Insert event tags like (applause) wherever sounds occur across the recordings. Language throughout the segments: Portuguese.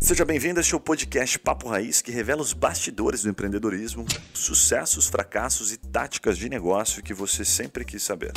Seja bem-vindo a este podcast Papo Raiz, que revela os bastidores do empreendedorismo, sucessos, fracassos e táticas de negócio que você sempre quis saber.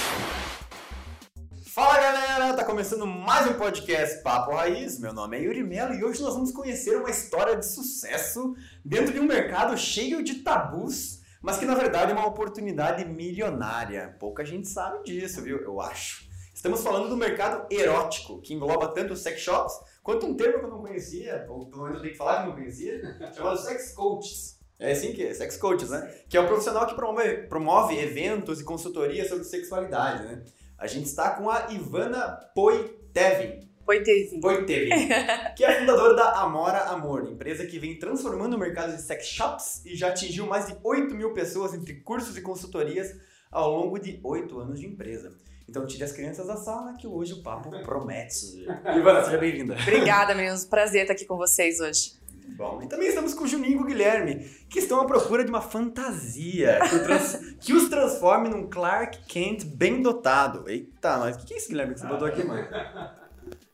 Fala galera, tá começando mais um podcast Papo Raiz. Meu nome é Yuri Mello e hoje nós vamos conhecer uma história de sucesso dentro de um mercado cheio de tabus, mas que na verdade é uma oportunidade milionária. Pouca gente sabe disso, viu? Eu acho. Estamos falando do mercado erótico, que engloba tanto os sex shops quanto um termo que eu não conhecia, ou pelo menos eu tenho que falar que eu não conhecia, (laughs) chamado sex coaches. É assim que é, sex coaches, né? Que é um profissional que promove, promove eventos e consultorias sobre sexualidade, né? A gente está com a Ivana Poitevin. Poitevin. Poitevin, (laughs) que é a fundadora da Amora Amor, empresa que vem transformando o mercado de sex shops e já atingiu mais de 8 mil pessoas entre cursos e consultorias ao longo de 8 anos de empresa. Então tire as crianças da sala que hoje o papo (laughs) promete. Ivana, seja bem-vinda. Obrigada, meninos. Prazer estar aqui com vocês hoje. Bom, e também estamos com o Juninho e o Guilherme, que estão à procura de uma fantasia que, trans... (laughs) que os transforme num Clark Kent bem dotado. Eita, mas o que é isso, Guilherme, que você botou aqui, mano? (laughs)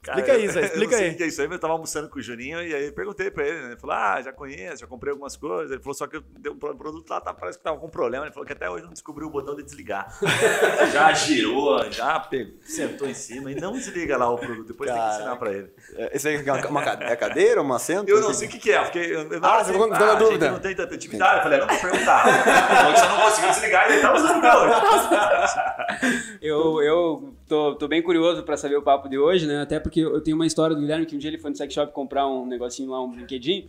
Cara, explica isso aí, explica eu não sei aí. o que é isso aí, mas eu tava almoçando com o Juninho e aí perguntei pra ele, né? Ele falou, ah, já conheço, já comprei algumas coisas. Ele falou, só que deu um produto lá, tá, parece que tava com problema. Ele falou que até hoje não descobriu o botão de desligar. (laughs) já girou, já pegou, sentou em cima e não desliga lá o produto. Depois tem que Caraca. ensinar pra ele. Esse aí é uma é cadeira, um assento? Eu não sei o que, que é, porque eu, eu, Ah, você ficou com toda a a gente dúvida. não tem tanta intimidade. Eu falei, não vou perguntar. Falou que você não conseguiu desligar e ele tá usando hoje. (laughs) Eu, eu tô, tô bem curioso pra saber o papo de hoje, né? Até porque eu tenho uma história do Guilherme que um dia ele foi no sex shop comprar um negocinho lá, um brinquedinho.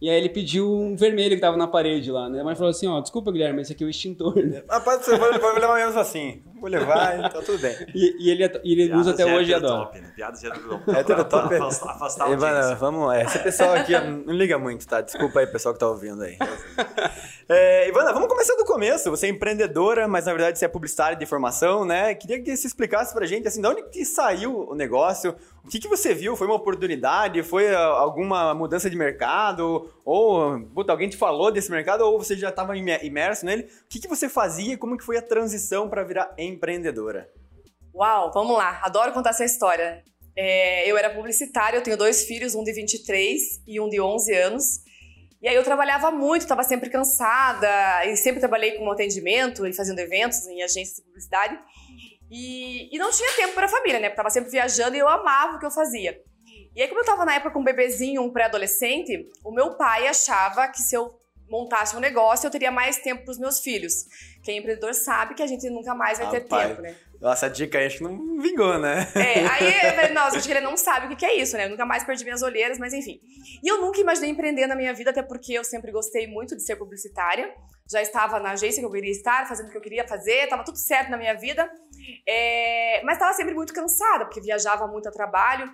E aí ele pediu um vermelho que tava na parede lá, né? Mas falou assim, ó, desculpa, Guilherme, esse aqui é o extintor, né? (laughs) Rapaz, você vai, vai levar mesmo assim. Vou levar tá tudo bem. E, e ele, e ele usa até Piadas hoje e é hétero adora. top, né? Piadas é hétero top. É hétero top. Afastar, afastar o Ivana, vamos. é, Esse pessoal aqui não liga muito, tá? Desculpa aí, pessoal que tá ouvindo aí. (laughs) É, Ivana, vamos começar do começo. Você é empreendedora, mas na verdade você é publicitária de formação, né? Queria que você explicasse pra gente, assim, de onde que saiu o negócio? O que, que você viu? Foi uma oportunidade? Foi ah, alguma mudança de mercado? Ou, puta, alguém te falou desse mercado? Ou você já estava imerso nele? O que, que você fazia? Como que foi a transição para virar empreendedora? Uau, vamos lá. Adoro contar essa história. É, eu era publicitária, eu tenho dois filhos, um de 23 e um de 11 anos. E aí eu trabalhava muito, estava sempre cansada e sempre trabalhei com atendimento e fazendo eventos em agências de publicidade. E, e não tinha tempo para a família, né? Porque tava sempre viajando e eu amava o que eu fazia. E aí, como eu tava na época com um bebezinho, um pré-adolescente, o meu pai achava que se eu montasse um negócio, eu teria mais tempo para os meus filhos. Quem é empreendedor sabe que a gente nunca mais vai ter tempo, né? Nossa, a dica aí acho que não vingou, né? É, aí eu falei, (laughs) nossa, acho que ele não sabe o que que é isso, né? Eu nunca mais perdi minhas olheiras, mas enfim. E eu nunca imaginei empreender na minha vida, até porque eu sempre gostei muito de ser publicitária. Já estava na agência que eu queria estar, fazendo o que eu queria fazer, estava tudo certo na minha vida. É, mas estava sempre muito cansada, porque viajava muito a trabalho.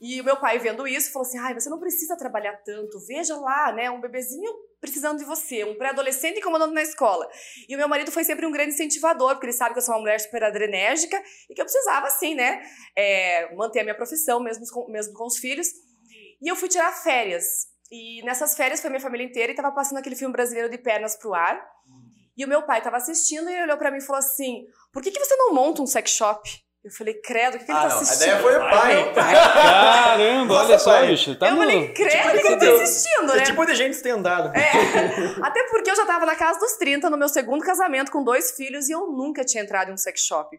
E o meu pai, vendo isso, falou assim: ai, você não precisa trabalhar tanto, veja lá, né? Um bebezinho precisando de você, um pré-adolescente incomodando na escola. E o meu marido foi sempre um grande incentivador, porque ele sabe que eu sou uma mulher super adrenérgica e que eu precisava, assim, né, é, manter a minha profissão, mesmo com, mesmo com os filhos. E eu fui tirar férias. E nessas férias foi minha família inteira e tava passando aquele filme brasileiro de pernas pro ar. E o meu pai tava assistindo e ele olhou pra mim e falou assim: por que, que você não monta um sex shop? Eu falei, credo, o que, que ele tá Ah, não, a assistindo? ideia foi o pai. Pai. (laughs) Caramba, olha só, pai. bicho. Tá eu no... falei, credo, o que, que ele tá assistindo, É né? tipo de gente estendado. É, (laughs) até porque eu já tava na casa dos 30, no meu segundo casamento, com dois filhos, e eu nunca tinha entrado em um sex shop.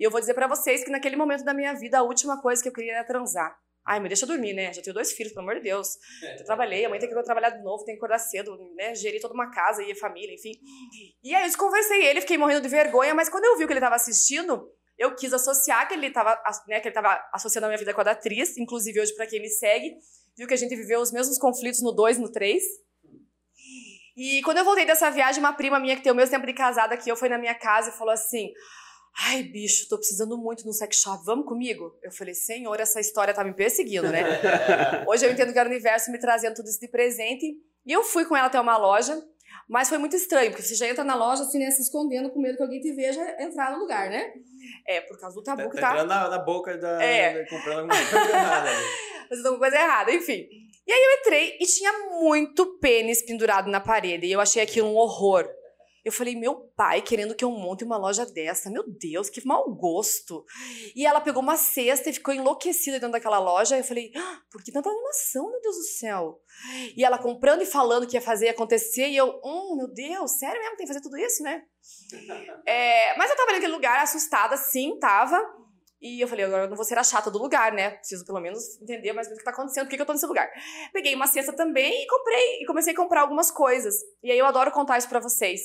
E eu vou dizer pra vocês que naquele momento da minha vida, a última coisa que eu queria era transar. Ai, me deixa dormir, né? Já tenho dois filhos, pelo amor de Deus. Eu trabalhei, a mãe tem que trabalhar de novo, tem que acordar cedo, né? Gerir toda uma casa e a família, enfim. E aí eu desconversei ele, fiquei morrendo de vergonha, mas quando eu vi o que ele tava assistindo, eu quis associar que ele tava, né, que ele associando a minha vida com a da atriz, inclusive hoje, pra quem me segue, viu que a gente viveu os mesmos conflitos no 2 e no 3. E quando eu voltei dessa viagem, uma prima minha que tem o mesmo tempo de casada que eu foi na minha casa e falou assim: Ai, bicho, tô precisando muito no sex shop, vamos comigo? Eu falei, senhor, essa história tá me perseguindo, né? (laughs) Hoje eu entendo que era o universo me trazendo tudo isso de presente. E eu fui com ela até uma loja, mas foi muito estranho, porque você já entra na loja assim, né, se escondendo, com medo que alguém te veja entrar no lugar, né? É, por causa do tabu Tá, que tá tá entrando na, na boca da, É. da- comprando alguma coisa errada (laughs) fazendo alguma coisa errada, enfim. E aí eu entrei e tinha muito pênis pendurado na parede, e eu achei aquilo um horror. Eu falei, meu pai querendo que eu monte uma loja dessa. Meu Deus, que mau gosto. E ela pegou uma cesta e ficou enlouquecida dentro daquela loja. Eu falei, ah, por que tanta animação, meu Deus do céu? E ela comprando e falando que ia fazer acontecer. E eu, hum, meu Deus, sério mesmo? Tem que fazer tudo isso, né? É, mas eu tava naquele lugar assustada, sim, tava. E eu falei, agora eu não vou ser a chata do lugar, né? Preciso pelo menos entender mais ou menos o que tá acontecendo, por que, que eu tô nesse lugar. Peguei uma cesta também e comprei, e comecei a comprar algumas coisas. E aí eu adoro contar isso pra vocês.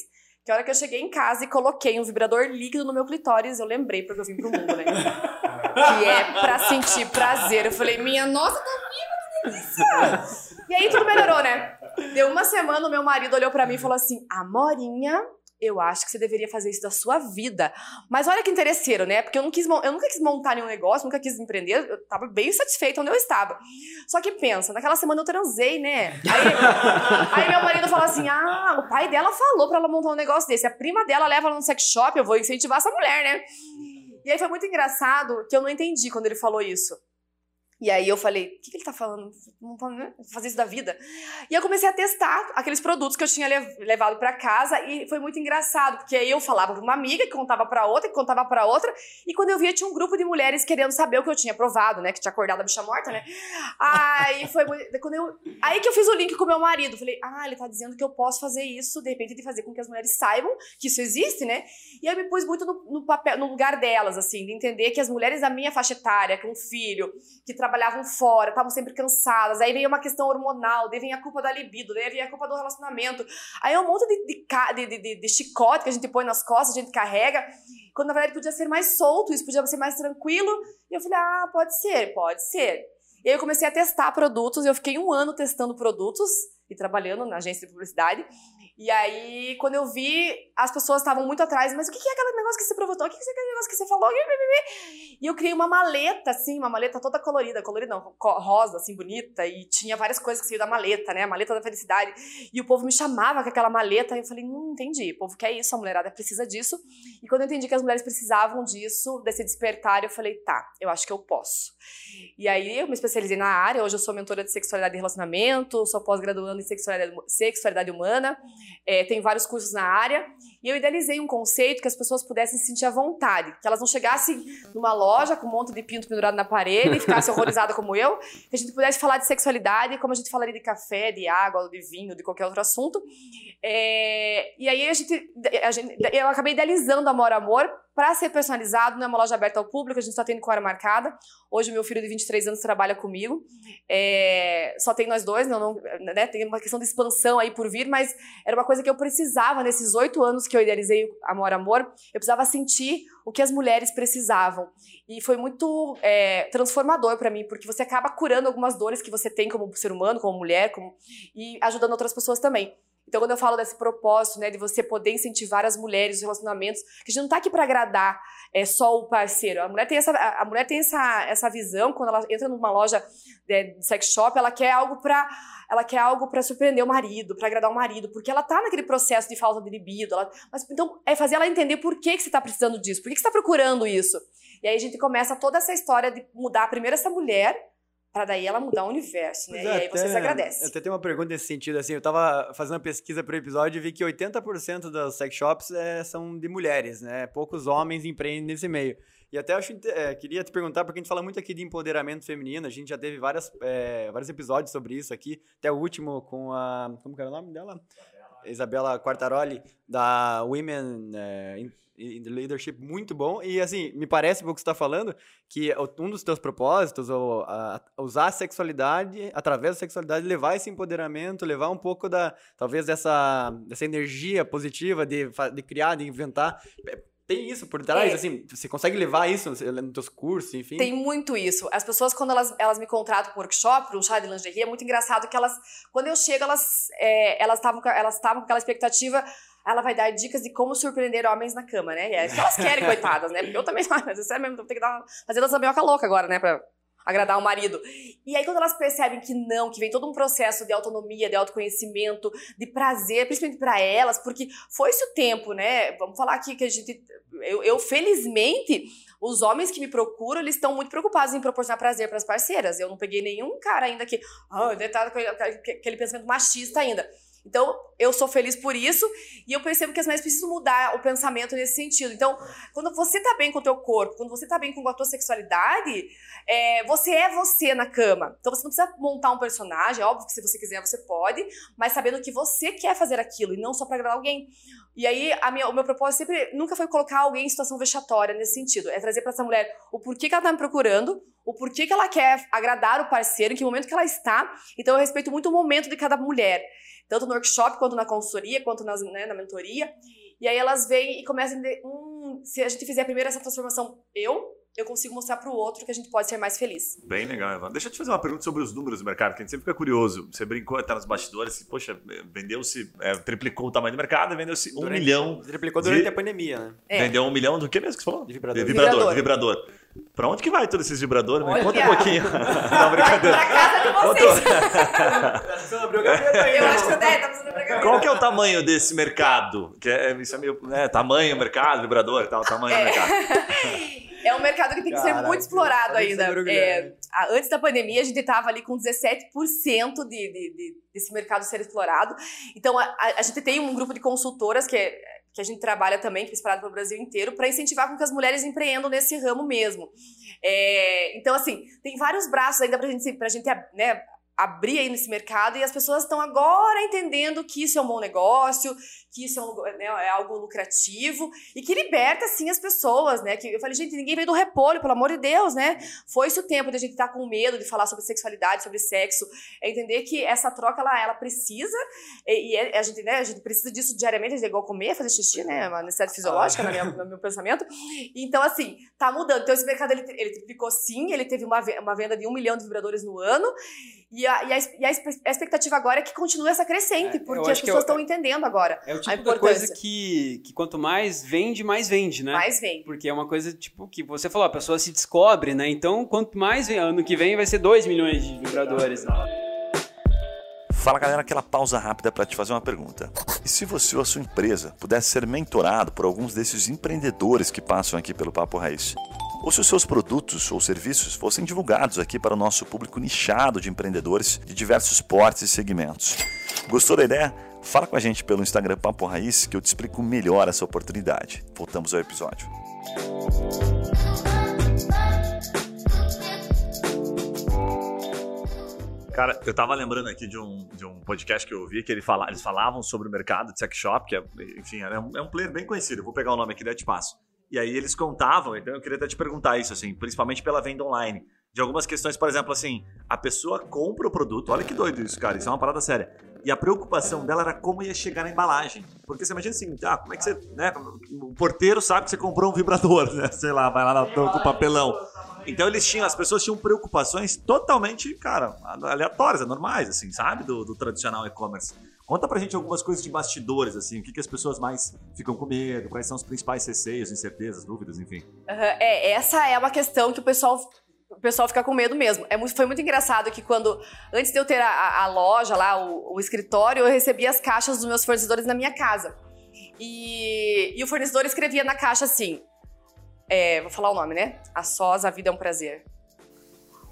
Que a hora que eu cheguei em casa e coloquei um vibrador líquido no meu clitóris, eu lembrei porque eu vim pro mundo, né? que é pra sentir prazer. Eu falei, minha nossa, tá viva, que delícia! E aí tudo melhorou, né? Deu uma semana, o meu marido olhou pra mim e falou assim: Amorinha, eu acho que você deveria fazer isso da sua vida. Mas olha que interesseiro, né? Porque eu, não quis, eu nunca quis montar nenhum negócio, nunca quis empreender, eu tava bem satisfeita onde eu estava. Só que pensa, naquela semana eu transei, né? Aí, (laughs) aí meu marido falou assim: ah, o pai dela falou pra ela montar um negócio desse. A prima dela leva ela no sex shop, eu vou incentivar essa mulher, né? E aí foi muito engraçado que eu não entendi quando ele falou isso. E aí eu falei, o que, que ele tá falando? Não né? fazer isso da vida. E eu comecei a testar aqueles produtos que eu tinha levado para casa e foi muito engraçado, porque aí eu falava pra uma amiga que contava para outra, que contava para outra, e quando eu via tinha um grupo de mulheres querendo saber o que eu tinha provado, né, que tinha acordado a bicha morta, né? Aí foi quando eu aí que eu fiz o link com meu marido, falei: "Ah, ele tá dizendo que eu posso fazer isso, de repente de fazer com que as mulheres saibam que isso existe, né?" E eu me pus muito no, no papel, no lugar delas assim, de entender que as mulheres da minha faixa etária, com um filho, que trabalham trabalhavam fora, estavam sempre cansadas. Aí veio uma questão hormonal, daí vem a culpa da libido, daí vem a culpa do relacionamento. Aí é um monte de, de, de, de, de chicote que a gente põe nas costas, a gente carrega. Quando na verdade podia ser mais solto, isso podia ser mais tranquilo. E eu falei, ah, pode ser, pode ser. E aí eu comecei a testar produtos, eu fiquei um ano testando produtos e trabalhando na agência de publicidade. E aí, quando eu vi, as pessoas estavam muito atrás, mas o que é aquele negócio que você provou? O que é aquele negócio que você falou? E eu criei uma maleta, assim, uma maleta toda colorida, colorida não, rosa, assim, bonita, e tinha várias coisas que saíam da maleta, né? A maleta da felicidade. E o povo me chamava com aquela maleta, e eu falei, hum, entendi, o povo quer isso, a mulherada precisa disso. E quando eu entendi que as mulheres precisavam disso, desse despertar, eu falei, tá, eu acho que eu posso. E aí eu me especializei na área, hoje eu sou mentora de sexualidade e relacionamento, sou pós-graduando em sexualidade, sexualidade humana, é, tenho vários cursos na área, e eu idealizei um conceito que as pessoas pudessem se sentir à vontade, que elas não chegassem numa loja com um monte de pinto pendurado na parede e ficassem (laughs) horrorizadas como eu, que a gente pudesse falar de sexualidade como a gente falaria de café, de água, de vinho, de qualquer outro assunto. É, e aí a gente, a gente, eu acabei idealizando Amor Amor para ser personalizado, não é uma loja aberta ao público, a gente só tem com hora marcada. Hoje meu filho de 23 anos trabalha comigo. É, só tem nós dois, não, não, né, tem uma questão de expansão aí por vir, mas era uma coisa que eu precisava nesses oito anos que eu idealizei Amor Amor, eu precisava sentir o que as mulheres precisavam. E foi muito é, transformador para mim, porque você acaba curando algumas dores que você tem como ser humano, como mulher, como, e ajudando outras pessoas também. Então, quando eu falo desse propósito, né, de você poder incentivar as mulheres, os relacionamentos, que a gente não está aqui para agradar é, só o parceiro. A mulher tem essa, a mulher tem essa, essa visão quando ela entra numa loja de, de sex shop, ela quer algo para ela quer algo para surpreender o marido, para agradar o marido, porque ela tá naquele processo de falta de libido. Ela, mas então é fazer ela entender por que, que você está precisando disso, por que, que você está procurando isso. E aí a gente começa toda essa história de mudar primeiro essa mulher para daí ela mudar o universo, né? É, e aí até, vocês agradecem. Eu até tenho uma pergunta nesse sentido, assim, eu tava fazendo uma pesquisa para o episódio e vi que 80% das sex shops é, são de mulheres, né? Poucos homens empreendem nesse meio. E até eu acho, é, queria te perguntar, porque a gente fala muito aqui de empoderamento feminino, a gente já teve várias, é, vários episódios sobre isso aqui, até o último com a, como que era o nome dela? Isabela Quartaroli, da Women é, in Leadership, muito bom. E, assim, me parece, pelo que você está falando, que um dos teus propósitos, ou usar a sexualidade, através da sexualidade, levar esse empoderamento, levar um pouco da, talvez, dessa, dessa energia positiva de, de criar, de inventar tem isso por trás, é. assim, você consegue levar isso nos teus cursos, enfim? Tem muito isso. As pessoas, quando elas, elas me contratam para um workshop, para um chá de lingerie, é muito engraçado que elas, quando eu chego, elas é, elas estavam elas com aquela expectativa, ela vai dar dicas de como surpreender homens na cama, né? E é isso que elas querem, (laughs) coitadas, né? Porque eu também, (laughs) mas é sério mesmo, vou ter que dar, fazer dança minhoca louca agora, né? Pra, agradar o marido. E aí, quando elas percebem que não, que vem todo um processo de autonomia, de autoconhecimento, de prazer, principalmente para elas, porque foi-se o tempo, né? Vamos falar aqui que a gente. Eu, eu, felizmente, os homens que me procuram, eles estão muito preocupados em proporcionar prazer para as parceiras. Eu não peguei nenhum cara ainda que. Oh, tá com aquele pensamento machista ainda. Então, eu sou feliz por isso e eu percebo que as mulheres precisam mudar o pensamento nesse sentido. Então, quando você tá bem com o teu corpo, quando você tá bem com a tua sexualidade, é, você é você na cama. Então, você não precisa montar um personagem, é óbvio que se você quiser, você pode, mas sabendo que você quer fazer aquilo e não só para agradar alguém. E aí, minha, o meu propósito sempre nunca foi colocar alguém em situação vexatória nesse sentido. É trazer para essa mulher o porquê que ela tá me procurando, o porquê que ela quer agradar o parceiro, em que momento que ela está. Então, eu respeito muito o momento de cada mulher tanto no workshop, quanto na consultoria, quanto nas, né, na mentoria. E aí elas vêm e começam a entender, hum, se a gente fizer primeiro essa transformação, eu, eu consigo mostrar para o outro que a gente pode ser mais feliz. Bem legal, Evan. Deixa eu te fazer uma pergunta sobre os números do mercado, que a gente sempre fica curioso. Você brincou até nos bastidores, poxa, vendeu-se, é, triplicou o tamanho do mercado, vendeu-se um milhão. Triplicou durante de- a pandemia, né? É. Vendeu um milhão do que mesmo que você falou? De vibrador. De vibrador, de Vibrador. vibrador. Pra onde que vai todos esses vibradores? Me Olha. conta um pouquinho. (laughs) Não, brincadeira. Pra casa de vocês. Acho que você não abriu a gaveta ainda. Eu acho que é, tá precisando pra Qual que é o tamanho desse mercado? Que é, isso é meio, né, tamanho, mercado, vibrador e tal, tamanho do mercado. (laughs) É um mercado que tem que ser muito explorado ainda. É, antes da pandemia, a gente estava ali com 17% de, de, de- desse mercado ser explorado. Então, a, a- a gente tem um grupo de consultoras que, é- que a gente trabalha também, que é espalhado pelo Brasil inteiro, para incentivar com que as mulheres empreendam nesse ramo mesmo. É, então, assim, tem vários braços ainda para gente, pra gente né, abrir aí nesse mercado e as pessoas estão agora entendendo que isso é um bom negócio, que isso é, um, né, é algo lucrativo e que liberta, sim, as pessoas, né? Que eu falei, gente, ninguém veio do repolho, pelo amor de Deus, né? Foi esse o tempo de a gente estar com medo de falar sobre sexualidade, sobre sexo, é entender que essa troca, ela, ela precisa, e, e é- a, gente, né, a gente precisa disso diariamente, é igual comer, fazer xixi, né? É uma necessidade fisiológica na minha- no meu pensamento. Então, assim, tá mudando. Então, esse mercado, ele, ele triplicou sim, ele teve uma, uma venda de um milhão de vibradores no ano, e a, e a, e a a expectativa agora é que continue essa crescente, É, porque as pessoas estão entendendo agora. É o A tipo importância. coisa que, que quanto mais vende, mais vende, né? Mais vem. Porque é uma coisa, tipo, que você falou, a pessoa se descobre, né? Então, quanto mais vem, ano que vem vai ser 2 milhões de vibradores. né? Fala galera, aquela pausa rápida para te fazer uma pergunta. E se você ou a sua empresa pudesse ser mentorado por alguns desses empreendedores que passam aqui pelo Papo Raiz? Ou se os seus produtos ou serviços fossem divulgados aqui para o nosso público nichado de empreendedores de diversos portes e segmentos? Gostou da ideia? Fala com a gente pelo Instagram Papo Raiz que eu te explico melhor essa oportunidade. Voltamos ao episódio. Cara, eu tava lembrando aqui de um, de um podcast que eu ouvi que ele fala, eles falavam sobre o mercado de sex shop, que é, enfim, é um, é um player bem conhecido. Eu vou pegar o nome aqui eu te passo. E aí eles contavam, então eu queria até te perguntar isso, assim, principalmente pela venda online. De algumas questões, por exemplo, assim, a pessoa compra o produto, olha que doido isso, cara, isso é uma parada séria. E a preocupação dela era como ia chegar na embalagem. Porque você imagina assim, ah, como é que você. Né, o porteiro sabe que você comprou um vibrador, né? Sei lá, vai lá na, com o papelão. Então eles tinham, as pessoas tinham preocupações totalmente, cara, aleatórias, normais, assim, sabe? Do, do tradicional e-commerce. Conta pra gente algumas coisas de bastidores, assim, o que, que as pessoas mais ficam com medo, quais são os principais receios, incertezas, dúvidas, enfim. Aham, É, essa é uma questão que o pessoal, o pessoal fica com medo mesmo. É foi muito engraçado que quando, antes de eu ter a, a- a loja lá, o, o escritório, eu recebia as caixas dos meus fornecedores na minha casa. E, e o fornecedor escrevia na caixa assim, é, vou falar o nome, né? A sós, a vida é um prazer.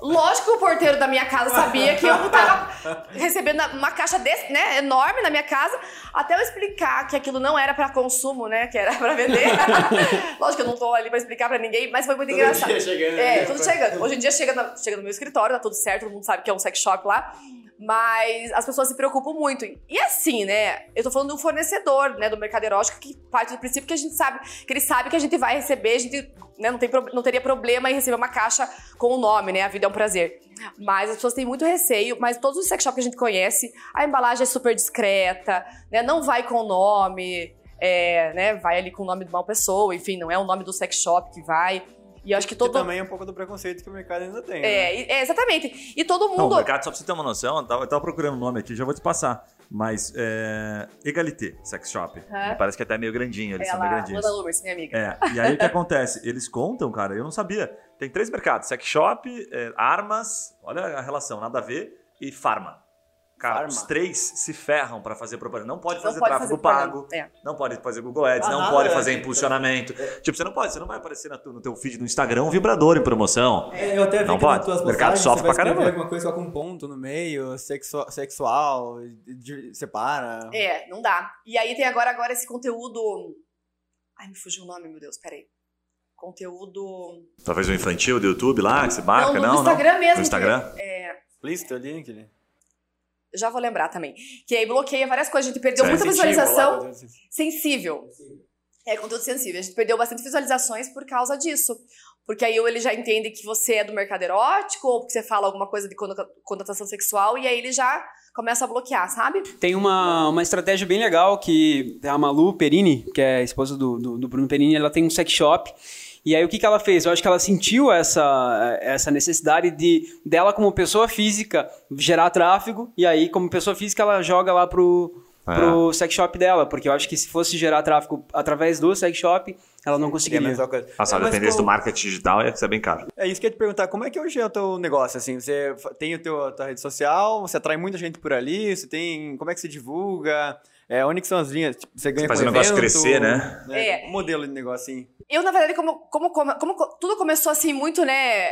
Lógico que o porteiro da minha casa sabia que eu tava (laughs) recebendo uma caixa desse, né, enorme na minha casa, até eu explicar que aquilo não era pra consumo, né, que era pra vender. (laughs) Lógico que eu não tô ali pra explicar pra ninguém, mas foi muito engraçado. dia chegando, É, né? tudo chegando. Hoje em dia chega, na- chega no meu escritório, tá tudo certo, todo mundo sabe que é um sex shop lá. Mas as pessoas se preocupam muito. E assim, né? Eu tô falando de um fornecedor, né, do mercado erótico que parte do princípio que a gente sabe, que ele sabe que a gente vai receber, a gente né, não, tem, não teria problema em receber uma caixa com o nome, né? A vida é um prazer. Mas as pessoas têm muito receio, mas todos os sex shops que a gente conhece, a embalagem é super discreta, né? Não vai com o nome, é, né? Vai ali com o nome de uma pessoa, enfim, não é o nome do sex shop que vai. E eu acho que Que todo. também é um pouco do preconceito que o mercado ainda tem. né? É, e- é, exatamente. E todo Não, mundo. o mercado, só pra você ter uma noção, eu tava, eu tava procurando o nome aqui, já vou te passar. Mas é. Egalité Sex Shop. Me Parece que é até meio grandinho, eles são meio ela, grandinhos. Ana Lumers, minha amiga. É, e aí o que acontece? Eles contam, cara, eu não sabia. Tem três mercados: sex shop, é, armas, olha a relação, nada a ver, e farma. Cara, Farma. os três se ferram pra fazer propaganda. Não pode Não fazer pode tráfego fazer pago. É. não pode fazer Google Ads, Ah, não nada, pode é. fazer impulsionamento. Tipo, você não pode, você não vai aparecer na tu- no teu feed do Instagram um vibrador em promoção. É, eu até vi Não que nas pode. tuas O mercado postagens sofre você vai pra caramba. alguma coisa só com um ponto no meio, sexu- sexual, de- separa. É, não dá. E aí tem agora, agora esse conteúdo. Ai, me fugiu o nome, meu Deus, peraí. Conteúdo. Talvez o infantil do YouTube lá, que você marca, no, não? no Instagram não. mesmo. No Instagram? que- é, Explícito ali, aquele. Já vou lembrar também. Que aí bloqueia várias coisas. A gente perdeu muita Sensível, visualização. lá, assim. Sensível. É conteúdo sensível. A gente perdeu bastante visualizações por causa disso. Porque aí ele já entende que você é do mercado erótico, ou porque você fala alguma coisa de conota- conotação sexual, e aí ele já começa a bloquear, sabe? Tem uma, uma estratégia bem legal que a Malu Perini, que é a esposa do, do, do Bruno Perini, ela tem um sex shop. E aí o que, que ela fez? Eu acho que ela sentiu essa, essa necessidade de dela como pessoa física gerar tráfego e aí como pessoa física ela joga lá pro, É. pro sex shop dela, porque eu acho que se fosse gerar tráfego através do sex shop, ela não Seria a conseguiria. mesma coisa. Nossa, É, a mas dependência como- do marketing digital ia ser bem caro. É isso que eu ia te perguntar, como é que hoje é o teu negócio, assim, você tem o teu, a tua rede social, você atrai muita gente por ali, você tem, como é que você divulga, é, onde que são as linhas, tipo, você ganha Faz com o negócio evento, crescer, né? É. Um modelo de negócio, assim. Eu, na verdade, como, como, como, como co- tudo começou assim, muito, né?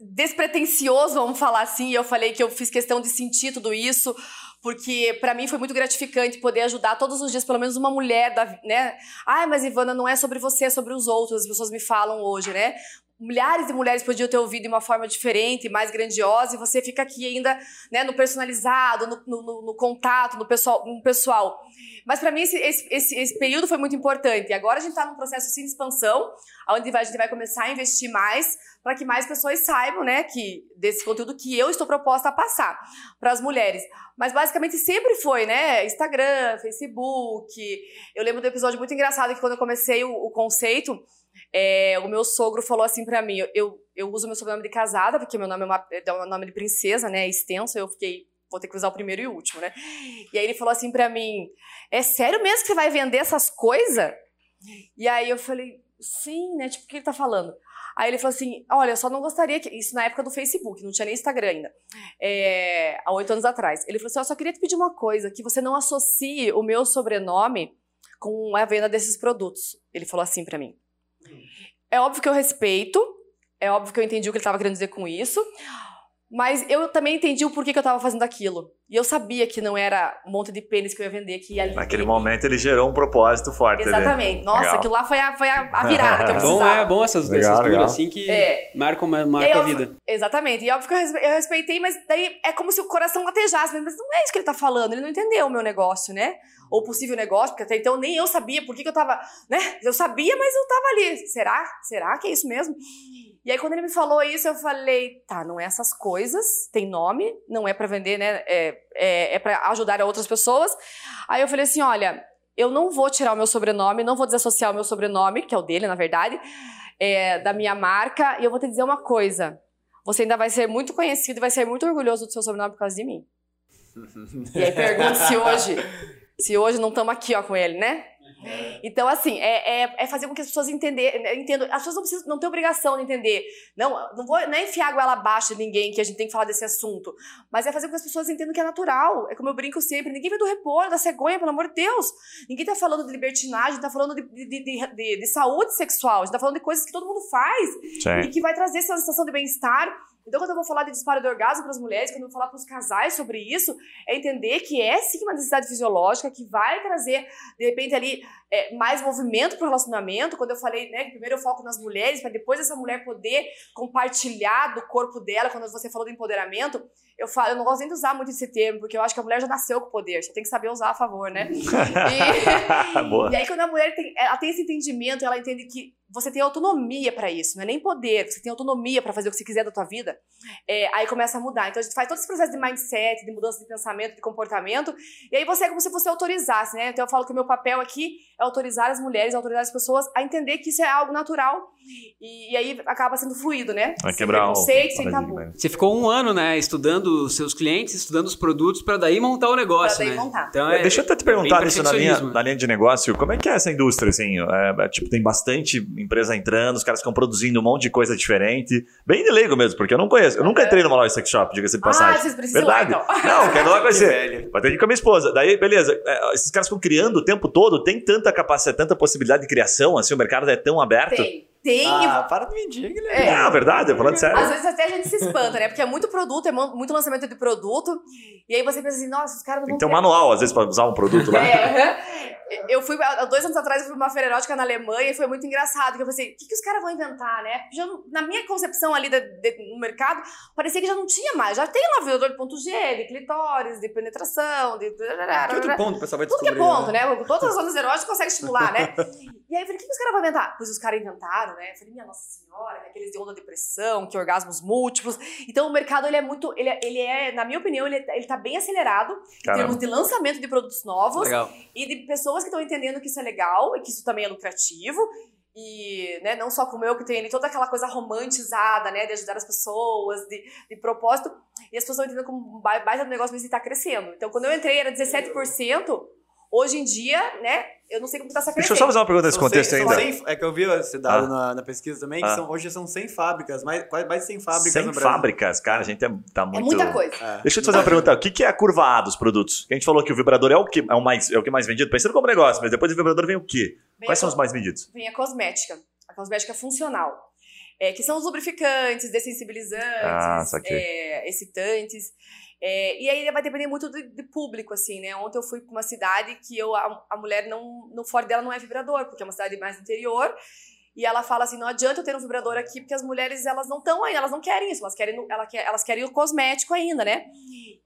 Despretensioso, vamos falar assim. e Eu falei que eu fiz questão de sentir tudo isso, porque pra mim foi muito gratificante poder ajudar todos os dias, pelo menos uma mulher, da, né? Ai, mas Ivana, não é sobre você, é sobre os outros. As pessoas me falam hoje, né? Milhares de mulheres podiam ter ouvido de uma forma diferente, mais grandiosa, e você fica aqui ainda né, no personalizado, no, no- no- contato, no pessoal. No pessoal. Mas pra mim esse, esse, esse, período foi muito importante. E agora a gente tá num processo sim, de expansão, onde a gente vai começar a investir mais para que mais pessoas saibam, né, que desse conteúdo que eu estou proposta a passar para as mulheres. Mas basicamente sempre foi, né, Instagram, Facebook. Eu lembro do episódio muito engraçado que quando eu comecei o, o conceito, é, o meu sogro falou assim pra mim, eu, eu, uso meu sobrenome de casada, porque meu nome é, uma, é um nome de princesa, né, é extenso, eu fiquei, vou ter que usar o primeiro e o último, né. E aí ele falou assim pra mim, é sério mesmo que você vai vender essas coisas? E aí eu falei, sim, né, tipo, o que ele tá falando? Aí ele falou assim, olha, eu só não gostaria que... Isso na época do Facebook, não tinha nem Instagram ainda. É, há oito anos atrás. Ele falou assim, eu só queria te pedir uma coisa, que você não associe o meu sobrenome com a venda desses produtos. Ele falou assim pra mim. É óbvio que eu respeito, é óbvio que eu entendi o que ele estava querendo dizer com isso, mas eu também entendi o porquê que eu estava fazendo aquilo. E eu sabia que não era um monte de pênis que eu ia vender, que ia Naquele ele- momento ele gerou um propósito forte. ali. Exatamente. Nossa, Legal. aquilo lá foi a, foi a, a virada que eu Bom, precisava. é bom essas, Legal, essas legal. assim que É. marcam, marcam a óbvio- vida. Exatamente. E óbvio que eu respe- eu respeitei, mas daí é como se o coração latejasse. Mas não é isso que ele tá falando. Ele não entendeu o meu negócio, né? Ou possível negócio, porque até então nem eu sabia por que, que eu tava. né? Eu sabia, mas eu tava ali. Será? Será que é isso mesmo? E aí, quando ele me falou isso, eu falei: tá, não é essas coisas, tem nome, não é pra vender, né? É, é, é para ajudar outras pessoas. Aí eu falei assim: olha, eu não vou tirar o meu sobrenome, não vou desassociar o meu sobrenome, que é o dele, na verdade, é, da minha marca, e eu vou te dizer uma coisa. Você ainda vai ser muito conhecido e vai ser muito orgulhoso do seu sobrenome por causa de mim. (laughs) E aí pergunto se hoje, se hoje não estamos aqui ó, com ele, né? Então, assim, é, é, é fazer com que as pessoas entenderem, entendam. As pessoas não, precisam, não têm obrigação de entender. Não, não vou não é enfiar a goela abaixo de ninguém que a gente tem que falar desse assunto. Mas é fazer com que as pessoas entendam que é natural. É como eu brinco sempre: ninguém vem do repolho, da cegonha, pelo amor de Deus. Ninguém tá falando de libertinagem, tá falando de, de, de, de- de saúde sexual. A gente tá falando de coisas que todo mundo faz e Sim. que vai trazer essa sensação de bem-estar. Então, quando eu vou falar de disparo de orgasmo para as mulheres, quando eu vou falar para os casais sobre isso, é entender que é sim uma necessidade fisiológica, que vai trazer, de repente, ali é, mais movimento para o relacionamento. Quando eu falei, né, que primeiro eu foco nas mulheres, para depois essa mulher poder compartilhar do corpo dela, quando você falou do empoderamento, eu falo, eu não gosto nem de usar muito esse termo, porque eu acho que a mulher já nasceu com poder, só tem que saber usar a favor, né? (laughs) E- e aí, quando a mulher tem, ela tem esse entendimento, ela entende que você tem autonomia pra isso, não é nem poder, você tem autonomia pra fazer o que você quiser da tua vida, é, aí começa a mudar. Então a gente faz todo esse processo de mindset, de mudança de pensamento, de comportamento, e aí você é como se você autorizasse, né? Então eu falo que o meu papel aqui é autorizar as mulheres, autorizar as pessoas a entender que isso é algo natural, e, e aí acaba sendo fluido, né? Vai sem quebrar o preconceito, sem tabu. Você ficou um ano, né, estudando os seus clientes, estudando os produtos para daí montar o negócio, Pra daí né? montar. Então, é, Deixa eu até te perguntar bem nisso na linha, na linha de negócio, como é que é essa indústria, assim? É, é, tipo, tem bastante empresa entrando, os caras ficam produzindo um monte de coisa diferente. Bem de leigo mesmo, porque eu não conheço. Eu nunca entrei numa loja de sex shop, diga-se de Ah, passagem. vocês precisam Verdade. lá, então. Não, quero lá (laughs) conhecer. Vai ter que ir com a minha esposa. Daí, beleza. É, Esses caras ficam criando o tempo todo, tem tanta capacidade, tanta possibilidade de criação, assim, o mercado é tão aberto. Tem. Tem. Ah, para de mentir, Guilherme. É. Não, verdade, eu falando sério. Às vezes até a gente se espanta, né? Porque é muito produto, é mu- muito lançamento de produto. E aí você pensa assim, nossa, os caras não Tem que ter um manual, às vezes, pra usar um produto lá. É, eu fui, há dois anos atrás, eu fui pra uma feira erótica na Alemanha e foi muito engraçado, que eu pensei, o que, que os caras vão inventar, né? Já na minha concepção ali da- de- no mercado, parecia que já não tinha mais. Já tem lá vibrador de ponto G, de clitóris, de penetração, de... Que outro ponto o pessoal vai Tudo que é descobrir? ponto, né? Todas as zonas eróticas consegue estimular, né? (laughs) E aí eu falei, o que que os caras vão inventar? Pois os caras inventaram, né? Eu falei, minha Nossa Senhora, né? aqueles de onda de pressão, que orgasmos múltiplos. Então o mercado, ele é muito, ele é, ele é na minha opinião, ele, é- ele tá bem acelerado em Caramba. termos de lançamento de produtos novos Legal. e de pessoas que estão entendendo que isso é legal e que isso também é lucrativo. E né, não só como eu, que tem ali toda aquela coisa romantizada, né? De ajudar as pessoas, de, de propósito. E as pessoas estão entendendo como ba- baita do negócio, mas ele tá crescendo. Então, quando eu entrei, era 17%. Hoje em dia, né? Eu não sei como tá essa Deixa eu só fazer uma pergunta nesse contexto cem- ainda. são cem- é que eu vi esse dado Ah. na, na pesquisa também, que Ah. são, hoje são 100 fábricas, mais, quase de 100 fábricas 100 no Brasil. fábricas, cara, a gente é, tá É muito... muita coisa. É. Deixa eu te fazer uma pergunta. O que que é a curva A dos produtos? A gente falou que o vibrador é o que, é o mais, é o que mais vendido, pensando como negócio, mas depois do vibrador vem o quê? Vem Quais a são os mais vendidos? Vem a cosmética. A cosmética funcional. É, que são os lubrificantes, dessensibilizantes, Ah, é, excitantes. É, e aí vai depender muito do, do público, assim, né? Ontem eu fui pra uma cidade que eu, a, a mulher não. No fora dela não é vibrador, porque é uma cidade mais interior. E ela fala assim: não adianta eu ter um vibrador aqui, porque as mulheres elas não estão ainda, elas não querem isso, elas querem, no- ela quer, elas querem o cosmético ainda, né?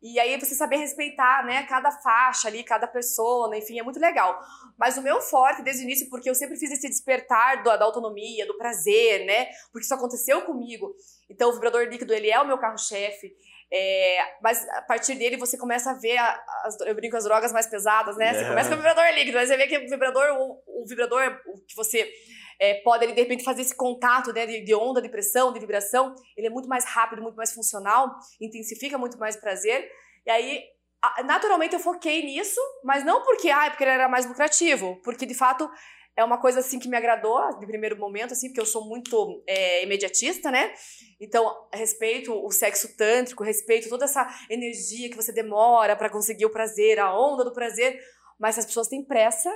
E aí você saber respeitar, né, cada faixa ali, cada pessoa, enfim, é muito legal. Mas o meu forte desde o início, porque eu sempre fiz esse despertar do- da autonomia, do prazer, né? Porque isso aconteceu comigo. Então o vibrador líquido, ele é o meu carro-chefe. É, mas a partir dele você começa a ver, a- as, eu brinco, as drogas mais pesadas, né? Você É. começa com o vibrador líquido, mas você vê que o vibrador, o, o vibrador que você é, pode, ele, de repente, fazer esse contato né, de, de onda, de pressão, de vibração, ele é muito mais rápido, muito mais funcional, intensifica muito mais o prazer. E aí, naturalmente, eu foquei nisso, mas não porque, ah, é porque ele era mais lucrativo, porque, de fato, é uma coisa, assim, que me agradou de primeiro momento, assim, porque eu sou muito é, imediatista, né? Então, respeito o sexo tântrico, respeito toda essa energia que você demora pra conseguir o prazer, a onda do prazer, mas as pessoas têm pressa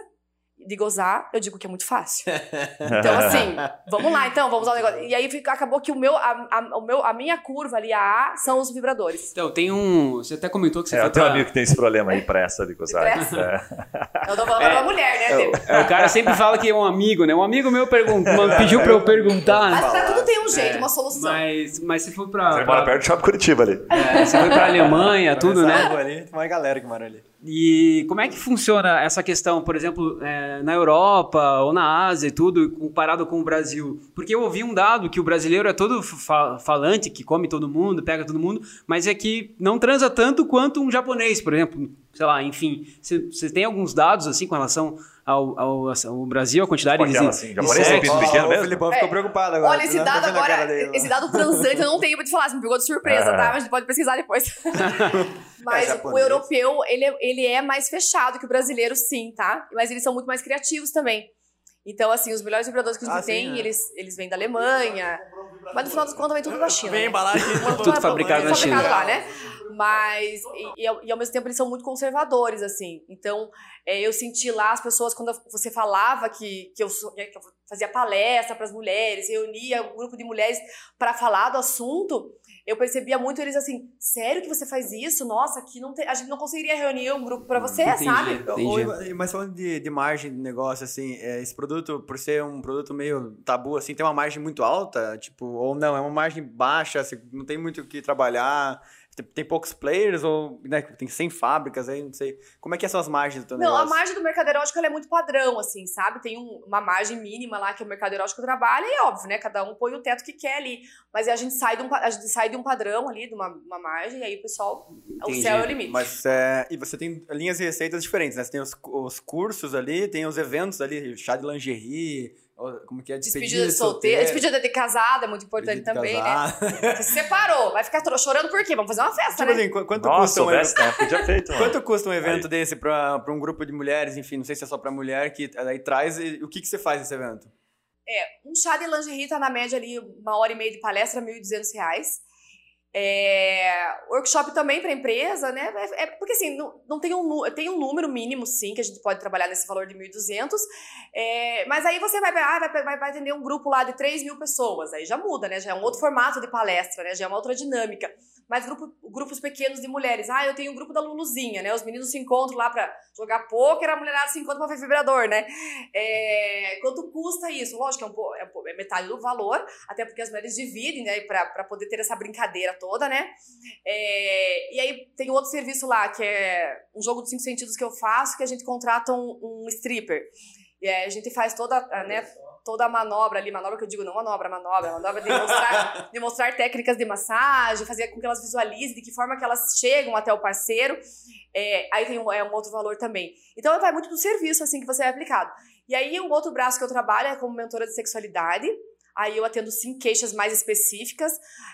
de gozar, eu digo que é muito fácil. (laughs) Então, assim, vamos lá, então, vamos usar o negócio. E aí fica- acabou que o meu, a, a- o meu, a minha curva ali, a A, são os vibradores. Então, tem um. Você até comentou que você É, foi eu tenho um pra- amigo que tem esse problema aí, pressa de gozar. pressa? É. (laughs) Eu tô falando pra mulher, né, Dê? É, o cara sempre fala que é um amigo, né? Um amigo meu perguntou, (laughs) pediu pra eu perguntar, né? Mas pra tudo tem um jeito, É, uma solução. Mas, mas você foi pra. Você mora pra- perto do Shopping Curitiba ali. é, você foi pra Alemanha, tudo, né? Ali, tem uma galera que mora ali. E como é que funciona essa questão, por exemplo, é, na Europa ou na Ásia e tudo, comparado com o Brasil? Porque eu ouvi um dado que o brasileiro é todo fa- falante, que come todo mundo, pega todo mundo, mas é que não transa tanto quanto um japonês, por exemplo. Sei lá, enfim. Você tem alguns dados, assim, com relação ao, ao, ao Brasil, a quantidade Tipo aquela, de, assim, de japonês tem sexo? pinto pequeno o mesmo? Filipão ficou É. preocupado agora. Olha, esse dado agora, esse dado transante eu não tenho pra te falar, você me pegou de surpresa, tá? (laughs) Mas a gente pode pesquisar depois. (laughs) Mas É, o europeu, ele é, ele é mais fechado que o brasileiro, sim, tá? Mas eles são muito mais criativos também. Então, assim, os melhores vibradores que a gente Ah, sim, tem, é. eles, eles vêm da Alemanha. Mas no final das contas vem tudo da China. Vem né? embalagem Tudo fabricado Tudo na China. fabricado lá, né? Mas, e, e ao, e ao mesmo tempo, eles são muito conservadores, assim. Então, é, eu senti lá as pessoas, quando você falava que, que, eu, que eu fazia palestra para as mulheres, reunia um grupo de mulheres para falar do assunto, eu percebia muito eles assim: sério que você faz isso? Nossa, aqui não tem, a gente não conseguiria reunir um grupo para você, Entendi. sabe? Entendi. Oi, mas falando de, de margem de negócio, assim, é, esse produto, por ser um produto meio tabu, assim, tem uma margem muito alta? Tipo, ou não, é uma margem baixa, assim, não tem muito o que trabalhar, tem, tem poucos players, ou né, tem 100 fábricas aí, não sei. Como é que são as margens do teu Não, a negócio? margem do mercado erótico é muito padrão, assim, sabe? Tem um- uma margem mínima lá que o mercado erótico trabalha, e é óbvio, né? Cada um põe o teto que quer ali. Mas a gente sai de um, a gente sai de um padrão ali, de uma, uma margem, e aí o pessoal. Entendi. O céu é o limite. Mas, é, e você tem linhas e receitas diferentes, né? Você tem os, os cursos ali, tem os eventos ali, chá de lingerie, como que é? Despedida de solteira, despedida de casada é muito importante despedida de também, né? Você se separou, vai ficar chorando por quê? Vamos fazer uma festa, Tipo né? assim, qu- quanto Nossa, custa um soubesse, né? Podia feito, mano. Quanto custa um evento desse pra, pra um grupo de mulheres? Enfim, não sei se é só pra mulher, que aí traz. E, o que, que você faz nesse evento? É, um chá de lingerie tá na média ali, uma hora e meia de palestra, 1.200 reais. É, workshop também para empresa, né? É, é, porque assim, não, não tem, um, tem um número mínimo, sim, que a gente pode trabalhar nesse valor de 1.200. É, mas aí você vai, ah, vai, vai, vai atender um grupo lá de 3 mil pessoas. Aí já muda, né? Já é um outro formato de palestra, né? Já é uma outra dinâmica mas grupo, grupos pequenos de mulheres. Ah, eu tenho um grupo da Luluzinha, né? Os meninos se encontram lá pra jogar poker, a mulherada se encontra pra ver vibrador, né? É, quanto custa isso? Lógico que é, um, é, metade do valor, até porque as mulheres dividem, né? Pra poder ter essa brincadeira toda, né? É, e aí tem outro serviço lá, que é um jogo dos cinco sentidos que eu faço, que a gente contrata um, um stripper. E a gente faz toda, né? toda a manobra ali, manobra que eu digo não manobra, manobra, manobra de mostrar, (laughs) de mostrar técnicas de massagem, fazer com que elas visualizem de que forma que elas chegam até o parceiro. É, aí tem um, é um outro valor também. Então vai muito do serviço assim que você é aplicado. E aí um outro braço que eu trabalho é como mentora de sexualidade. Aí eu atendo sim queixas mais específicas.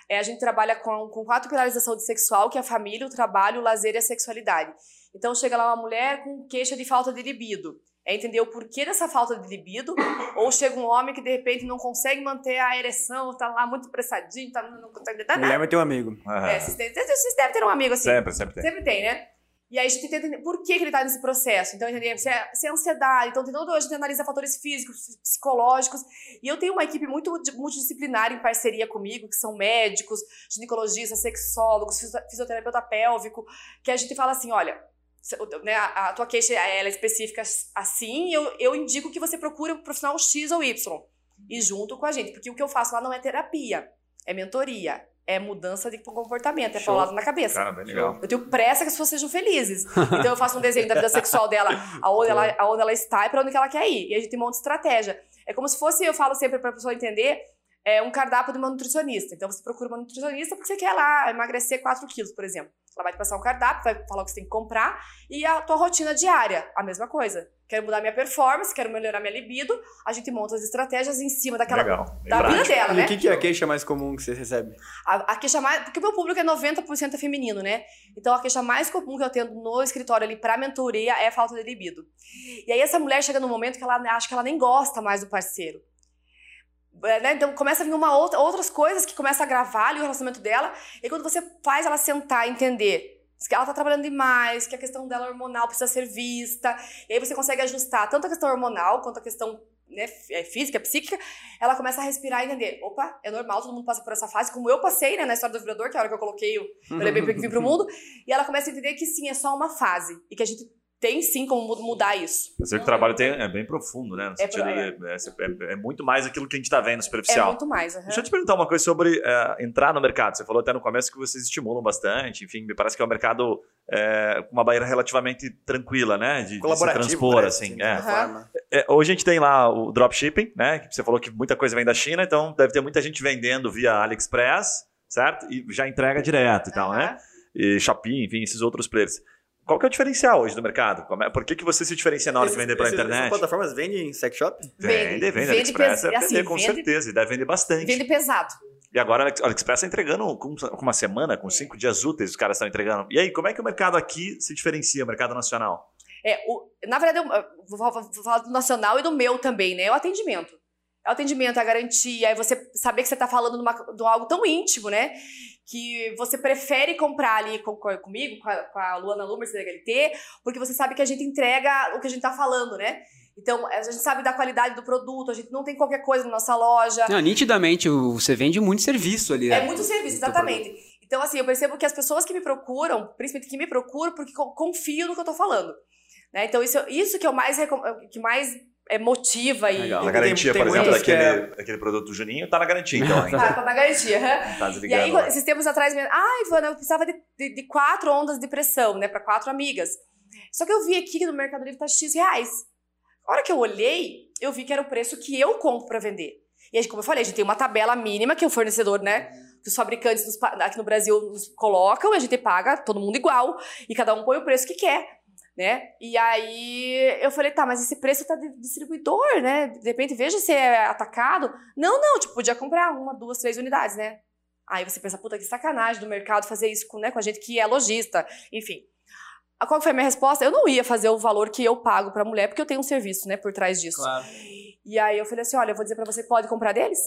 É, a gente trabalha com, com quatro pilares da saúde sexual, que é a família, o trabalho, o lazer e a sexualidade. Então chega lá uma mulher com queixa de falta de libido é entender o porquê dessa falta de libido, ou chega um homem que de repente não consegue manter a ereção, tá lá muito pressadinho, tá, não consegue... Tá, Mulher vai ter um amigo. É, vocês, vocês devem ter um amigo assim. Sempre, sempre tem. Sempre tem, né? E aí a gente tenta entender por que, que ele está nesse processo. Então, entender se é, se é ansiedade. Então, tem todo, a gente analisa fatores físicos, psicológicos. E eu tenho uma equipe muito multidisciplinar em parceria comigo, que são médicos, ginecologistas, sexólogos, fisioterapeuta pélvico, que a gente fala assim: olha, né, a, tua queixa é específica assim, eu, eu indico que você procure um profissional X ou Y. E junto com a gente. Porque o que eu faço lá não é terapia, é mentoria. É mudança de comportamento, é paulado na cabeça. Cara, bem legal. Eu tenho pressa que as pessoas sejam felizes. (laughs) Então eu faço um desenho da vida sexual dela, (laughs) aonde ela, aonde ela está e para onde ela quer ir. E a gente monta estratégia. É como se fosse, eu falo sempre para a pessoa entender, é um cardápio de uma nutricionista. Então você procura uma nutricionista porque você quer lá emagrecer 4 quilos, por exemplo. Ela vai te passar um cardápio, vai falar o que você tem que comprar e a tua rotina diária, a mesma coisa. Quero mudar minha performance, quero melhorar minha libido, a gente monta as estratégias em cima daquela Legal. da prático. vida dela, e né? o que, que é a queixa mais comum que você recebe? A, a queixa mais. Porque o meu público é 90% é feminino, né? Então a queixa mais comum que eu tenho no escritório ali pra mentoria é a falta de libido. E aí essa mulher chega num momento que ela acha que ela nem gosta mais do parceiro. É, né? Então começa a vir uma outra, outras coisas que começam a gravar ali o relacionamento dela. E quando você faz ela sentar e entender que ela tá trabalhando demais, que a questão dela hormonal precisa ser vista, e aí você consegue ajustar tanto a questão hormonal quanto a questão né, é, física, psíquica, ela começa a respirar e entender, opa, é normal, todo mundo passa por essa fase, como eu passei, né, na história do vibrador, que é a hora que eu coloquei o bebê que vim pro (laughs) mundo, e ela começa a entender que sim, é só uma fase, e que a gente tem sim como mudar isso. Você que o trabalho tem, é bem profundo, né? No É sentido de- é, é- é muito mais aquilo que a gente está vendo É superficial. muito mais. aham. Deixa eu te perguntar uma coisa sobre é, entrar no mercado. Você falou até no começo que vocês estimulam bastante, enfim, me parece que é um mercado é, com uma barreira relativamente tranquila, né? De, de se Colaborativo, transpor, parece, assim. de é. alguma forma. É, hoje a gente tem lá o dropshipping, né? Que você falou que muita coisa vem da China, então deve ter muita gente vendendo via AliExpress, certo? E já entrega direto e tal, né? E Shopee, enfim, esses outros players. Qual que é o diferencial hoje do mercado? É- Por que, que você se diferencia na hora de Esses- vender pela Essas internet? plataformas vendem em sex shop? Vende, vende. Vende AliExpress pes- deve assim, vender com vende- certeza, e deve vender bastante. Vende pesado. E agora a AliExpress está entregando com uma semana, com cinco dias úteis, os caras estão entregando. E aí, como é que o mercado aqui se diferencia, o mercado nacional? É, o- na verdade, eu, eu vou, vou- vou falar do nacional e do meu também, né? É o atendimento. É o atendimento, a garantia, é você saber que você está falando de, uma- de algo tão íntimo, né? Que você prefere comprar ali com- com- comigo, com a, com a Luana Lumers da HLT, porque você sabe que a gente entrega o que a gente está falando, né? Então, a gente sabe da qualidade do produto, a gente não tem qualquer coisa na nossa loja. Não, nitidamente, você vende muito serviço ali, né? É muito serviço, exatamente. Então, assim, eu percebo que as pessoas que me procuram, principalmente que me procuram, porque co- confiam no que eu tô falando. Né? Então, isso, isso que eu mais, recom- que mais é, motiva e. Legal. A Tem- garantia, tem por exemplo, muitas que daquele, daquele produto do Juninho, tá na garantia, então, ainda. (laughs) Tá, tá na garantia. Tá E aí, lá. esses tempos atrás, mesmo, ah, Ivana, eu precisava de, de, de quatro ondas de pressão, né, para quatro amigas. Só que eu vi aqui que no Mercado Livre tá X reais. A hora que eu olhei, eu vi que era o preço que eu compro para vender. E aí, como eu falei, a gente tem uma tabela mínima que o fornecedor, né, que os fabricantes aqui no Brasil nos colocam, e a gente paga todo mundo igual, e cada um põe o preço que quer. Né? E aí eu falei, tá, mas esse preço tá de distribuidor, né? De repente, veja se é atacado. Não, não, tipo, podia comprar uma, duas, três unidades, né? Aí você pensa, puta, que sacanagem do mercado fazer isso com, né, com a gente que é lojista, enfim. A Qual foi a minha resposta? Eu não ia fazer o valor que eu pago pra mulher, porque eu tenho um serviço, né, por trás disso. Claro. E aí eu falei assim, olha, eu vou dizer pra você, pode comprar deles?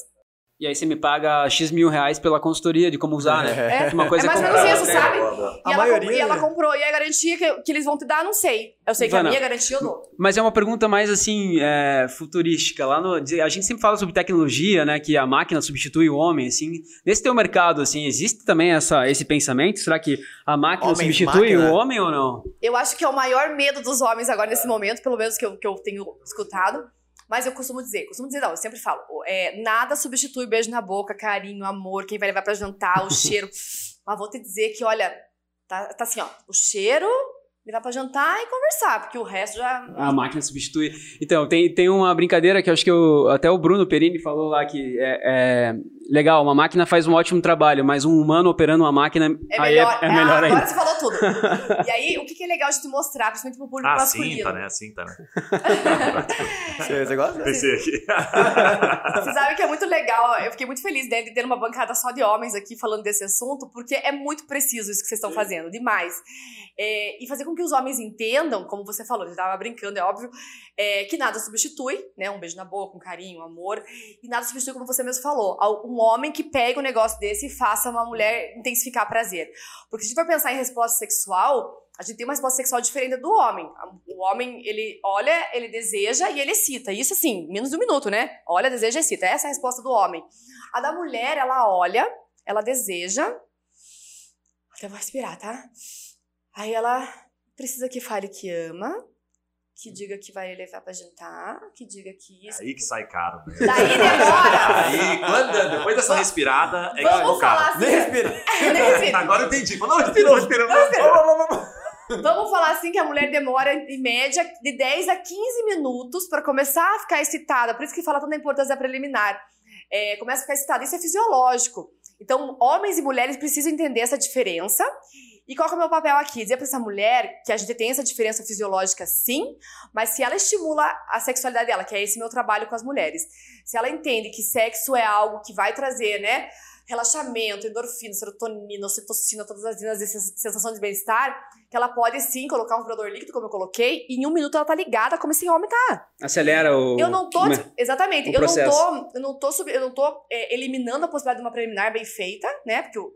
E aí você me paga X mil reais pela consultoria de como usar, né? É, Uma coisa é mais ou menos isso, É, sabe? E, A ela, maioria, e ela né? comprou. E a garantia que, que eles vão te dar, não sei. Eu sei que Ivana. a minha garantia eu dou. Mas é uma pergunta mais assim, é, futurística. Lá no, a gente sempre fala sobre tecnologia, né? Que a máquina substitui o homem, assim. Nesse teu mercado, assim, existe também essa, esse pensamento? Será que a máquina Homens, substitui máquina? o homem ou não? Eu acho que é o maior medo dos homens agora nesse momento, pelo menos que eu, que eu tenho escutado. Mas eu costumo dizer, costumo dizer não, eu sempre falo, é, nada substitui beijo na boca, carinho, amor, quem vai levar pra jantar, o (laughs) cheiro. Mas vou te dizer que, olha, tá, tá assim, ó, o cheiro, levar pra jantar e conversar, porque o resto já... A máquina substitui. Então, tem, tem uma brincadeira que eu acho que eu- até o Bruno Perini falou lá que é, é legal, uma máquina faz um ótimo trabalho, mas um humano operando uma máquina É aí melhor, é, é melhor ah, ainda. Agora você falou tudo. (laughs) e aí, o que, que é legal de te mostrar, principalmente pro público Ah, masculino? tá, né? Assim, tá, né? (laughs) Você, você gosta? Pensei aqui. (laughs) Você sabe que é muito legal. Eu fiquei muito feliz né, de ter uma bancada só de homens aqui falando desse assunto, porque é muito preciso isso que vocês estão fazendo, demais. É, e fazer com que os homens entendam, como você falou, a gente tava brincando, é óbvio, é, que nada substitui, né? Um beijo na boca, um carinho, um amor. E nada substitui, como você mesmo falou, ao- um homem que pega um negócio desse e faça uma mulher intensificar prazer. Porque se a gente for pensar em resposta sexual, a gente tem uma resposta sexual diferente do homem. O homem, ele olha, ele deseja e ele excita. Isso, assim, menos de um minuto, né? Olha, deseja e excita. Essa é a resposta do homem. A da mulher, ela olha, ela deseja. Até vou respirar, tá? Aí ela precisa que fale que ama, que diga que vai levar pra jantar, que diga que isso. Aí que sai caro, né? Daí (laughs) demora. Aí, quando, depois dessa respirada, é que Vamos ficou caro. falar assim. Nem respira. (laughs) Nem respira. Agora eu entendi. Não, respirou, respirou. Vamos falar assim que a mulher demora, em média, de 10 a 15 minutos pra começar a ficar excitada. Por isso que fala tanta importância da preliminar. É, começa a ficar excitada. Isso é fisiológico. Então, homens e mulheres precisam entender essa diferença. E qual é o meu papel aqui? Dizer pra essa mulher que a gente tem essa diferença fisiológica, sim, mas se ela estimula a sexualidade dela, que é esse meu trabalho com as mulheres, se ela entende que sexo é algo que vai trazer, né, relaxamento, endorfina, serotonina, ocitocina, todas as linhas de bem-estar, que ela pode sim colocar um vibrador líquido, como eu coloquei, e em um minuto ela tá ligada como esse homem tá. Acelera o. Eu não tô. é? Exatamente. Eu não tô. Eu não tô, eu não tô é, eliminando a possibilidade de uma preliminar bem feita, né? Porque o-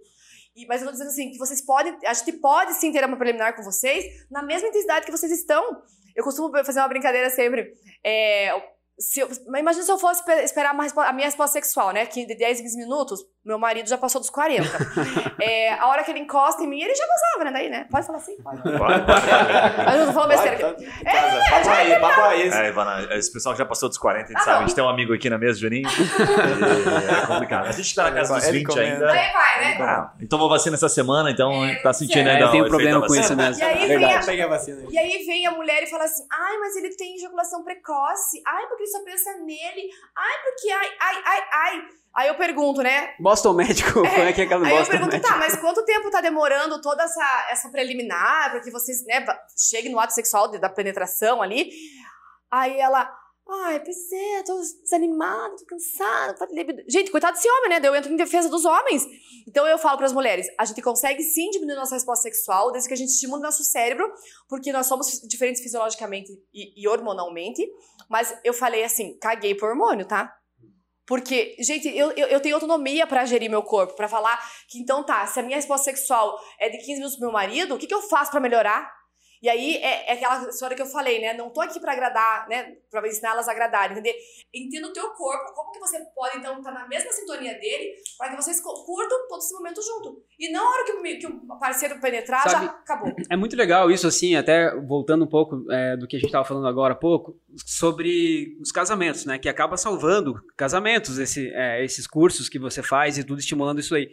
e- mas eu tô dizendo assim, que vocês podem. A gente pode sim ter uma preliminar com vocês na mesma intensidade que vocês estão. Eu costumo fazer uma brincadeira sempre. É, se eu- mas imagina se eu fosse espe- esperar a minha resposta sexual, né? Que de 10 em 15 minutos, meu marido já passou dos 40. (laughs) É, a hora que ele encosta em mim, ele já gozava, né? Daí, né? Pode falar assim? Pode. Mas eu não tô falando besteira aqui. Tá- casa. Papo aí, papo aí. É, Ivana, esse pessoal que já passou dos 40, a gente sabe. A gente tem um amigo aqui na mesa, Juninho. E (laughs) é complicado. A gente tá na casa dos Ele 20 comenta. ainda. Aí vai, né? Ah, então tomou vacina essa semana, então tá sentindo É, ainda eu tenho o problema com isso mesmo. E aí vem a, a vacina. E aí vem a mulher e fala assim: ai, mas ele tem ejaculação precoce. Ai, porque ele só pensa nele. Ai, porque ai, ai, ai, ai. Aí eu pergunto, né? Boston Médico, como é que é aquela Aí eu Boston pergunto, Médico? tá, mas quanto tempo tá demorando toda essa, essa preliminar pra que vocês, né, cheguem no ato sexual da penetração ali? Aí ela, ai, pois é, tô desanimada, tô cansada. libido." Gente, coitado desse homem, né? Eu entro em defesa dos homens. Então eu falo pras mulheres, a gente consegue sim diminuir nossa resposta sexual desde que a gente estimule nosso cérebro, porque nós somos diferentes fisiologicamente e, e hormonalmente. Mas eu falei assim, caguei por hormônio, tá? Porque, gente, eu, eu, eu tenho autonomia pra gerir meu corpo, pra falar que então tá, se a minha resposta sexual é de 15 minutos pro meu marido, o que, que eu faço pra melhorar? E aí é, é aquela história que eu falei, né? Não tô aqui pra agradar, né? Pra ensinar elas a agradar, entender? Entenda o teu corpo, como que você pode então estar na mesma sintonia dele, para que vocês cu- curtam todo esse momento junto. E não a hora que o, que o parceiro penetrar, Sabe- já acabou. É muito legal isso, assim, até voltando um pouco é, do que a gente estava falando agora há pouco, sobre os casamentos, né? Que acaba salvando casamentos, esse, é, esses cursos que você faz e tudo estimulando isso aí.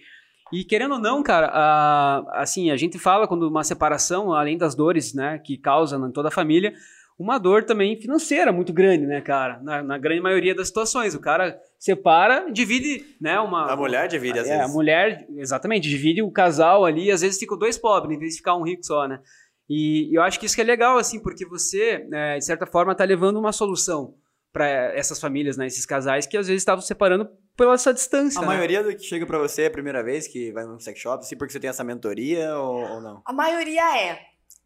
E querendo ou não, cara, a- assim, a gente fala quando uma separação, além das dores, né, que causa em toda a família, uma dor também financeira muito grande, né, cara? Na, na grande maioria das situações. O cara separa, divide, né, uma... A mulher divide, às É, a vezes. mulher, exatamente, divide o casal ali, às vezes ficam dois pobres, em vez de ficar um rico só, né? E eu acho que isso que é legal, assim, porque você, né, de certa forma, tá levando uma solução para essas famílias, né, esses casais que às vezes estavam se separando pela essa distância. A né? maioria do que chega pra você é a primeira vez que vai num sex shop, assim, porque você tem essa mentoria ou, ou não? A maioria é.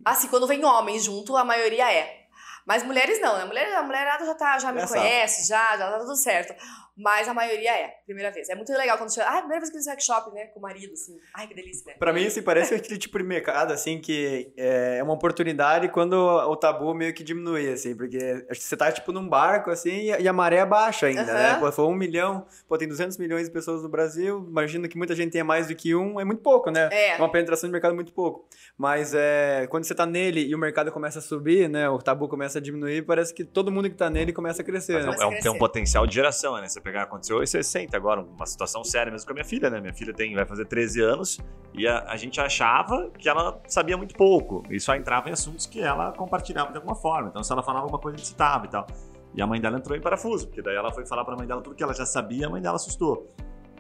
Assim, quando vem homens junto, a maioria é. Mas mulheres não, né? Mulher, a mulherada já, tá, já me Já sabe. conhece, já, já tá tudo certo. Mas a maioria é, primeira vez. É muito legal quando chega. Ah, primeira vez que eu no sex shop, né? Com o marido, assim. Ai, que delícia, né? Pra mim, assim, parece aquele tipo de mercado, assim, que é uma oportunidade quando o tabu meio que diminui, assim, porque acho que você tá, tipo, num barco, assim, e a- a maré baixa ainda, né? Pô, foi um milhão, pô, tem 200 milhões de pessoas no Brasil, imagino que muita gente tenha mais do que um, é muito pouco, né? É. Uma penetração de mercado muito pouco. Mas é, quando você tá nele e o mercado começa a subir, né, o tabu começa a diminuir, parece que todo mundo que tá nele começa a crescer, Mas é né? um- é a um, tem um potencial de geração, né? Você pegar, aconteceu isso recente agora, uma situação séria mesmo com a minha filha, né? Minha filha tem, vai fazer 13 anos e a, a gente achava que ela sabia muito pouco e só entrava em assuntos que ela compartilhava de alguma forma. Então, se ela falava alguma coisa, a gente citava e tal. E a mãe dela entrou em parafuso, porque daí ela foi falar pra mãe dela tudo que ela já sabia, a mãe dela assustou.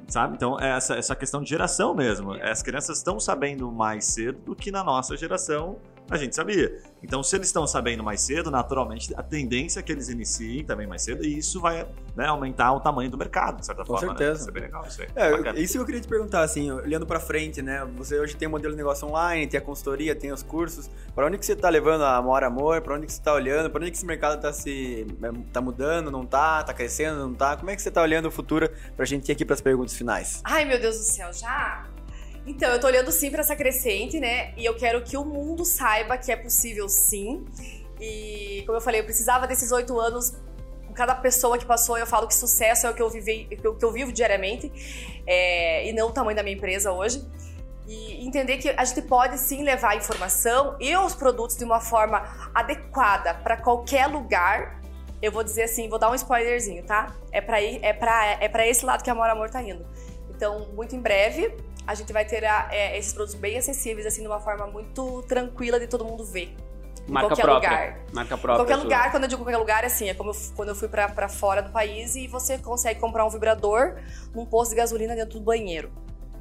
Sabe? Então, é essa, essa questão de geração mesmo. As crianças estão sabendo mais cedo do que na nossa geração a gente sabia. Então, se eles estão sabendo mais cedo, naturalmente, a tendência é que eles iniciem também mais cedo, e isso vai né, aumentar o tamanho do mercado, de certa Com forma. certeza. Né? Isso é bem legal, isso aí. É, isso que eu queria te perguntar, assim, olhando pra frente, né? Você hoje tem o modelo de negócio online, tem a consultoria, tem os cursos. Pra onde que você tá levando a Amor Amor? Pra onde que você tá olhando? Pra onde que esse mercado tá se tá mudando, não tá? Tá crescendo, não tá? Como é que você tá olhando o futuro pra gente ir aqui pras perguntas finais? Ai, meu Deus do céu, já? Então, eu tô olhando sim pra essa crescente, né? E eu quero que o mundo saiba que é possível sim. E, como eu falei, eu precisava desses oito anos. Com cada pessoa que passou, eu falo que sucesso é o que eu, que eu, que eu vivo diariamente. é, e não o tamanho da minha empresa hoje. E entender que a gente pode sim levar a informação e os produtos de uma forma adequada para qualquer lugar. Eu vou dizer assim, vou dar um spoilerzinho, tá? É para é para é para esse lado que a Amor Amor tá indo. Então, muito em breve, a gente vai ter a- é, esses produtos bem acessíveis, assim, de uma forma muito tranquila de todo mundo ver. Em Marca qualquer própria. lugar. Marca Em própria. qualquer sua. lugar, quando eu digo qualquer lugar, é assim, é como eu quando eu fui pra, pra fora do país e você consegue comprar um vibrador num posto de gasolina dentro do banheiro,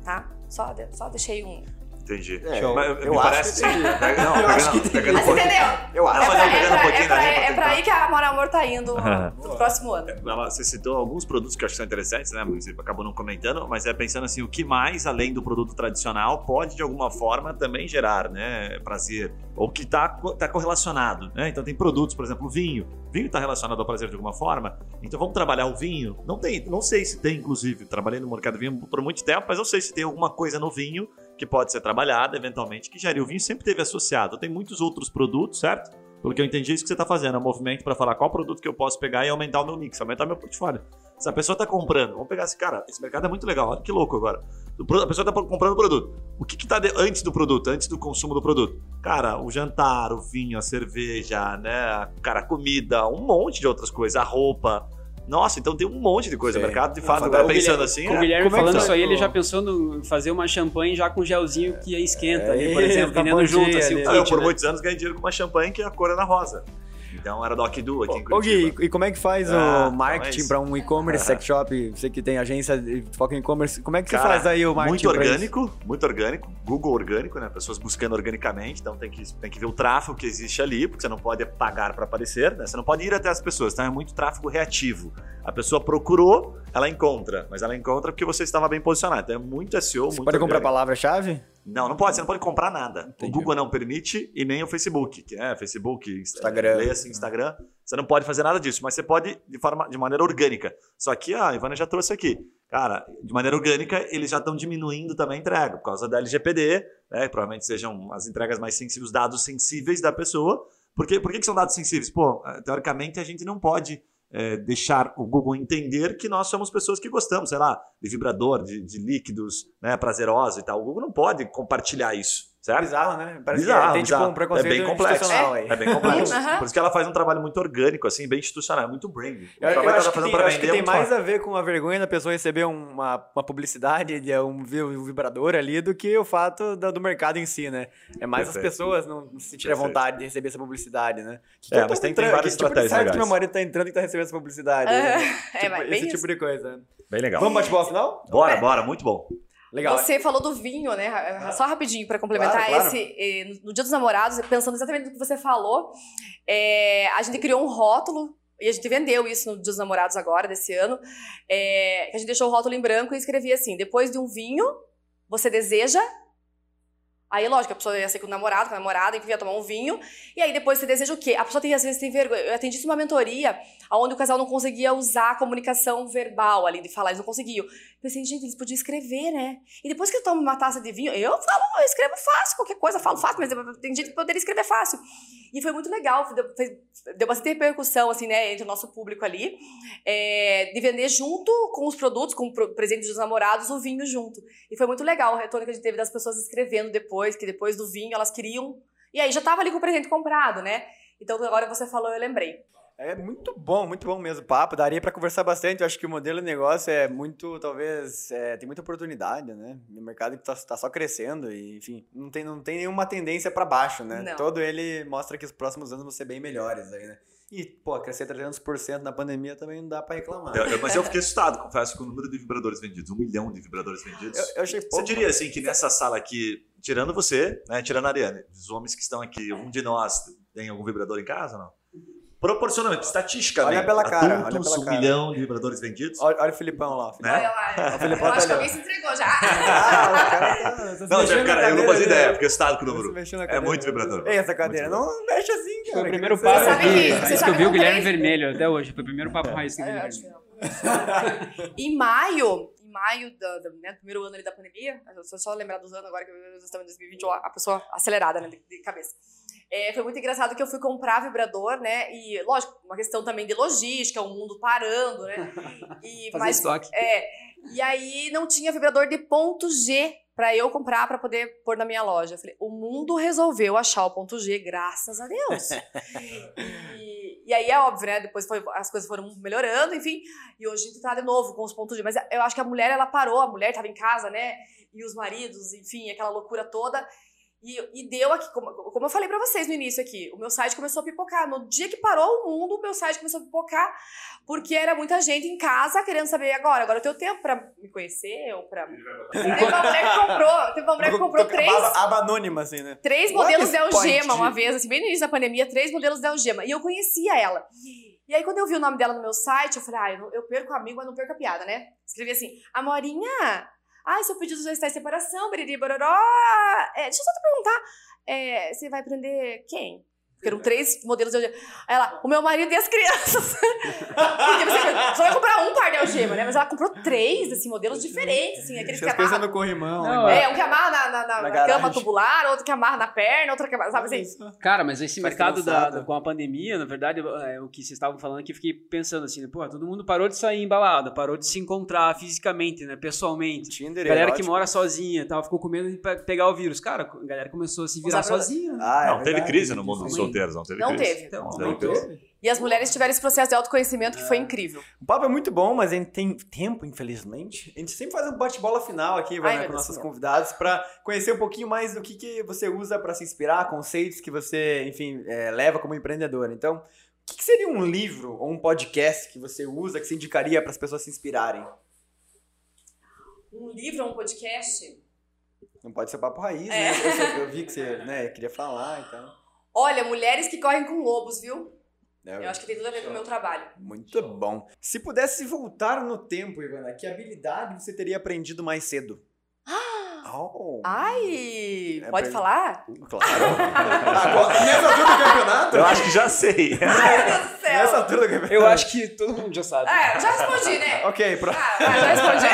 tá? Só, só deixei um... Entendi. É, Mas, eu me acho parece que sim. Pega- Não, Eu acho que pegando Mas entendeu? Eu É acho. Não, mas pra, é um pouquinho é pra- pra é pra aí que a Amor Amor tá indo no próximo ano. Ela, você citou alguns produtos que eu acho que são interessantes, né? Você acabou não comentando, mas é pensando assim, o que mais, além do produto tradicional, pode de alguma forma também gerar, né, prazer, ou que está tá correlacionado, né? Então tem produtos, por exemplo, o vinho. Vinho está relacionado ao prazer de alguma forma. Então vamos trabalhar o vinho. Não tem, não sei se tem, inclusive. Trabalhei no mercado de vinho por muito tempo, mas não sei se tem alguma coisa no vinho que pode ser trabalhada eventualmente que. O vinho sempre teve associado. Tem muitos outros produtos, certo? Pelo que eu entendi, é isso que você está fazendo é um movimento para falar qual produto que eu posso pegar e aumentar o meu mix, aumentar meu portfólio. Se a pessoa está comprando, vamos pegar esse cara, esse mercado é muito legal, olha que louco agora. A pessoa está comprando o produto. O que está antes do produto, antes do consumo do produto? Cara, o jantar, o vinho, a cerveja, né? Cara, a comida, um monte de outras coisas, a roupa. Nossa, então tem um monte de coisa. Sim. O mercado, de fato, agora o pensando Guilherme- assim. Com o é- Guilherme é falando tá? isso aí, ele já pensou no fazer uma champanhe já com gelzinho que esquenta ali, por É, exemplo, tá vendendo bom junto, assim, o eu, por né? muitos anos, ganhei dinheiro com uma champanhe que a cor era rosa. Então era Doc Du aqui em Ô Curitiba. Gui, e como é que faz Ah, o então marketing é isso. pra um e-commerce (laughs) sex shop? Você que tem agência e foca em e-commerce, como é que você Cara, faz aí o marketing? Muito orgânico, muito orgânico. Google orgânico, né? Pessoas buscando organicamente, então tem que, tem que ver o tráfego que existe ali, porque você não pode pagar para aparecer, né? Você não pode ir até as pessoas, então é muito tráfego reativo. A pessoa procurou, ela encontra, mas ela encontra porque você estava bem posicionado. Então é muito SEO, Você muito pode comprar orgânico. palavra-chave? Não, não pode, você não pode comprar nada. Entendi. O Google não permite e nem o Facebook, que é Facebook, Insta- Instagram. Leia assim, Instagram. Você não pode fazer nada disso, mas você pode de forma de maneira orgânica. Só que a Ivana já trouxe aqui. Cara, de maneira orgânica, eles já estão diminuindo também a entrega, por causa da LGPD, né? Provavelmente sejam as entregas mais sensíveis, os dados sensíveis da pessoa. Por, quê? Por que, que são dados sensíveis? Pô, eh, teoricamente a gente não pode eh, deixar o Google entender que nós somos pessoas que gostamos, sei lá, de vibrador, de, de líquidos, né, prazerosos e tal. O Google não pode compartilhar isso, certo? Bizarro, né? Parece Bizarro, que tem tipo bizarro. um preconceito É bem complexo. institucional aí. É bem complexo. Aham. Por isso que ela faz um trabalho muito orgânico, assim, bem institucional, é muito branding. O Eu, eu trabalho que ela acho tá que fazendo tem, pra eu acho que vender é tem mais forte. a ver com a vergonha da pessoa receber uma, uma publicidade de um, um vibrador ali do que o fato da- do mercado em si, né? É mais as Perfeito. pessoas não se sentirem Perfeito. vontade de receber essa publicidade, né? Que É, eu tô mas tem- tem várias que tipo estratégias que legais. meu marido tá entrando e tá recebendo essa publicidade. É, né? é, Tipo, mas bem esse isso. tipo de coisa. Bem legal. Vamos bate-bola final? Bora, bora, muito bom. Legal. Você falou do vinho, né? Só rapidinho pra complementar Claro, claro. esse. eh, No Dia dos Namorados, pensando exatamente no que você falou, eh, a gente criou um rótulo. E a gente vendeu isso no Dia dos Namorados agora, desse ano. que a gente deixou o rótulo em branco e escrevia assim: depois de um vinho, você deseja Aí, lógico, a pessoa ia ser com o namorado, com a namorada, enfim, ia tomar um vinho. E aí, depois você deseja o quê? A pessoa tem, às vezes, tem vergonha. Eu atendi numa mentoria onde o casal não conseguia usar a comunicação verbal ali, de falar, eles não conseguiam. Eu pensei, gente, eles podiam escrever, né? E depois que eu tomo uma taça de vinho, eu falo, eu escrevo fácil, qualquer coisa, falo fácil, mas tem gente que poderia escrever fácil. E foi muito legal, deu, deu bastante repercussão, assim, né, entre o nosso público ali, é, de vender junto com os produtos, com o presente dos namorados, o vinho junto. E foi muito legal o retorno que a gente teve das pessoas escrevendo depois, que depois do vinho elas queriam. E aí já tava ali com o presente comprado, né? Então agora você falou, eu lembrei. É muito bom, muito bom mesmo o papo. Daria para conversar bastante. Eu acho que o modelo de negócio é muito, talvez, é, tem muita oportunidade, né? O mercado está tá só crescendo e, enfim, não tem, não tem nenhuma tendência para baixo, né? Não. Todo ele mostra que os próximos anos vão ser bem melhores aí, né? E, pô, crescer 300% na pandemia também não dá para reclamar. Eu- mas eu fiquei (laughs) assustado, confesso, com o número de vibradores vendidos. Um milhão de vibradores vendidos. Eu, eu achei pouco. Você diria assim que nessa sala aqui, tirando você, né, tirando a Ariane, os homens que estão aqui, um de nós tem algum vibrador em casa ou não? Proporcionalmente, estatisticamente, Olha pela cara, olha adultos, pela um cara. milhão de vibradores vendidos. Olha, olha o Filipão lá. ó. Né? Olha lá, O Felipe eu acho que tá alguém se entregou já. Ah, cara tá, tá (laughs) Não, na cara, eu não fazia né? ideia, fiquei assustado com o Tá número. É muito vibrador. Ei, essa cadeira, Muito não mexe assim, cara. Foi o que primeiro papo que- que eu vi o que Guilherme Vermelho até hoje. Foi o primeiro papo raiz que eu vi É, eu que não. em maio, maio né, do primeiro ano ali da pandemia, eu só, só lembrar dos anos agora que nós estamos em 2020, ó, a pessoa acelerada, né, de, de cabeça. É, foi muito engraçado que eu fui comprar vibrador, né, e lógico, uma questão também de logística, o mundo parando, né, (laughs) e, Fazer mas, estoque. é, e aí não tinha vibrador de ponto G pra eu comprar pra poder pôr na minha loja. Eu falei, o mundo resolveu achar o ponto G, graças a Deus. (laughs) e, e aí é óbvio, né? Depois foi- as coisas foram melhorando, enfim. E hoje a gente tá de novo com os pontos G. Mas eu acho que a mulher, ela parou, a mulher tava em casa, né? E os maridos, enfim, aquela loucura toda. E, e deu aqui, como, como eu falei pra vocês no início aqui, o meu site começou a pipocar. No dia que parou o mundo, o meu site começou a pipocar, porque era muita gente em casa querendo saber agora. Agora eu tenho tempo pra me conhecer ou pra. Teve uma mulher que comprou, teve uma mulher que comprou três, Aba, aba anônima, assim, né? três What modelos de algema uma vez, assim, bem no início da pandemia, três modelos de algema. E eu conhecia ela. E aí, quando eu vi o nome dela no meu site, eu falei, ah, eu, não- eu perco amigo, mas não perco a piada, né? Escrevi assim, Amorinha, ai, seu pedido já está em separação, beriri, bororó. É, deixa eu só te perguntar, é, você vai prender quem? Porque eram três modelos de algema. Aí ela, o meu marido e as crianças. (laughs) Porque você só vai comprar um par de algema, né? Mas ela comprou três, assim, modelos diferentes, assim, aqueles que amarram no corrimão. Não, né? é, um que amarra na, na, na- Na cama tubular, outro que amarra na perna, outro que amarra, sabe assim? Cara, mas esse Faz mercado da, da- com a pandemia, na verdade, é, o que vocês estavam falando aqui, eu fiquei pensando assim, né, pô, todo mundo parou de sair em balada, parou de se encontrar fisicamente, né, pessoalmente. Tinder, A galera que mora sozinha, e tal, ficou com medo de pe- pegar o vírus. Cara, a galera começou a se virar sozinha. né? Ah, é Não, teve verdade. crise no mundo dos. Solteiros, não teve Não crise. teve. Então, Não teve aumentou. crise. E as mulheres tiveram esse processo de autoconhecimento que foi incrível. O papo é muito bom, mas a gente tem tempo, infelizmente. A gente sempre faz um bate-bola final aqui, Ai, né, com nossos não. convidados, pra conhecer um pouquinho mais do que, que você usa pra se inspirar, conceitos que você, enfim, é, leva como empreendedor. Então, o que, que seria um livro ou um podcast que você usa, que você indicaria para as pessoas se inspirarem? Um livro ou um podcast? Não pode ser papo raiz, É. né? Eu, vi que você né, queria falar e tal. Olha, mulheres que correm com lobos, viu? É, Eu acho que tem tudo a ver com o meu trabalho. Muito bom. Se pudesse voltar no tempo, Ivana, que habilidade você teria aprendido mais cedo? Oh. Ai! É pode pra- falar? Claro. (laughs) Agora, nessa altura do campeonato? Eu acho que já sei. Ai, meu Deus do céu! Nessa altura do campeonato. Eu acho que todo mundo já sabe. É, já respondi, né? (laughs) Ok, pro... Ah, ah, já respondi?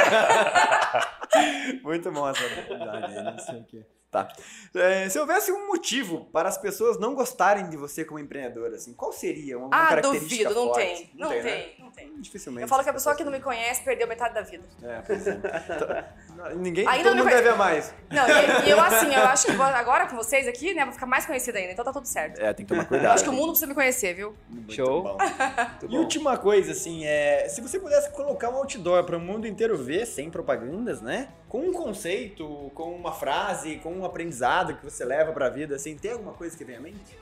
muito bom essa habilidade aí, não sei o quê. Tá. É, se houvesse um motivo para as pessoas não gostarem de você como empreendedora, assim, qual seria uma Ah, característica duvido, não forte? tem. Não né? tem, não tem. Dificilmente. Eu falo que a pessoa que não me conhece perdeu metade da vida. É, pois é. Então, (laughs) Ninguém, Ainda todo não me mundo conhece. deve a mais. Não, e, e eu assim, eu acho que agora com vocês aqui, né, vou ficar mais conhecida ainda, então tá tudo certo. É, tem que tomar Eu cuidado. acho que o mundo precisa me conhecer, viu? Muito Show. bom. Muito E bom. última coisa, assim, é. Se você pudesse colocar um outdoor para o mundo inteiro ver, sem propagandas, né? Com um conceito, com uma frase, com um aprendizado que você leva pra vida, assim, tem alguma coisa que vem à mente?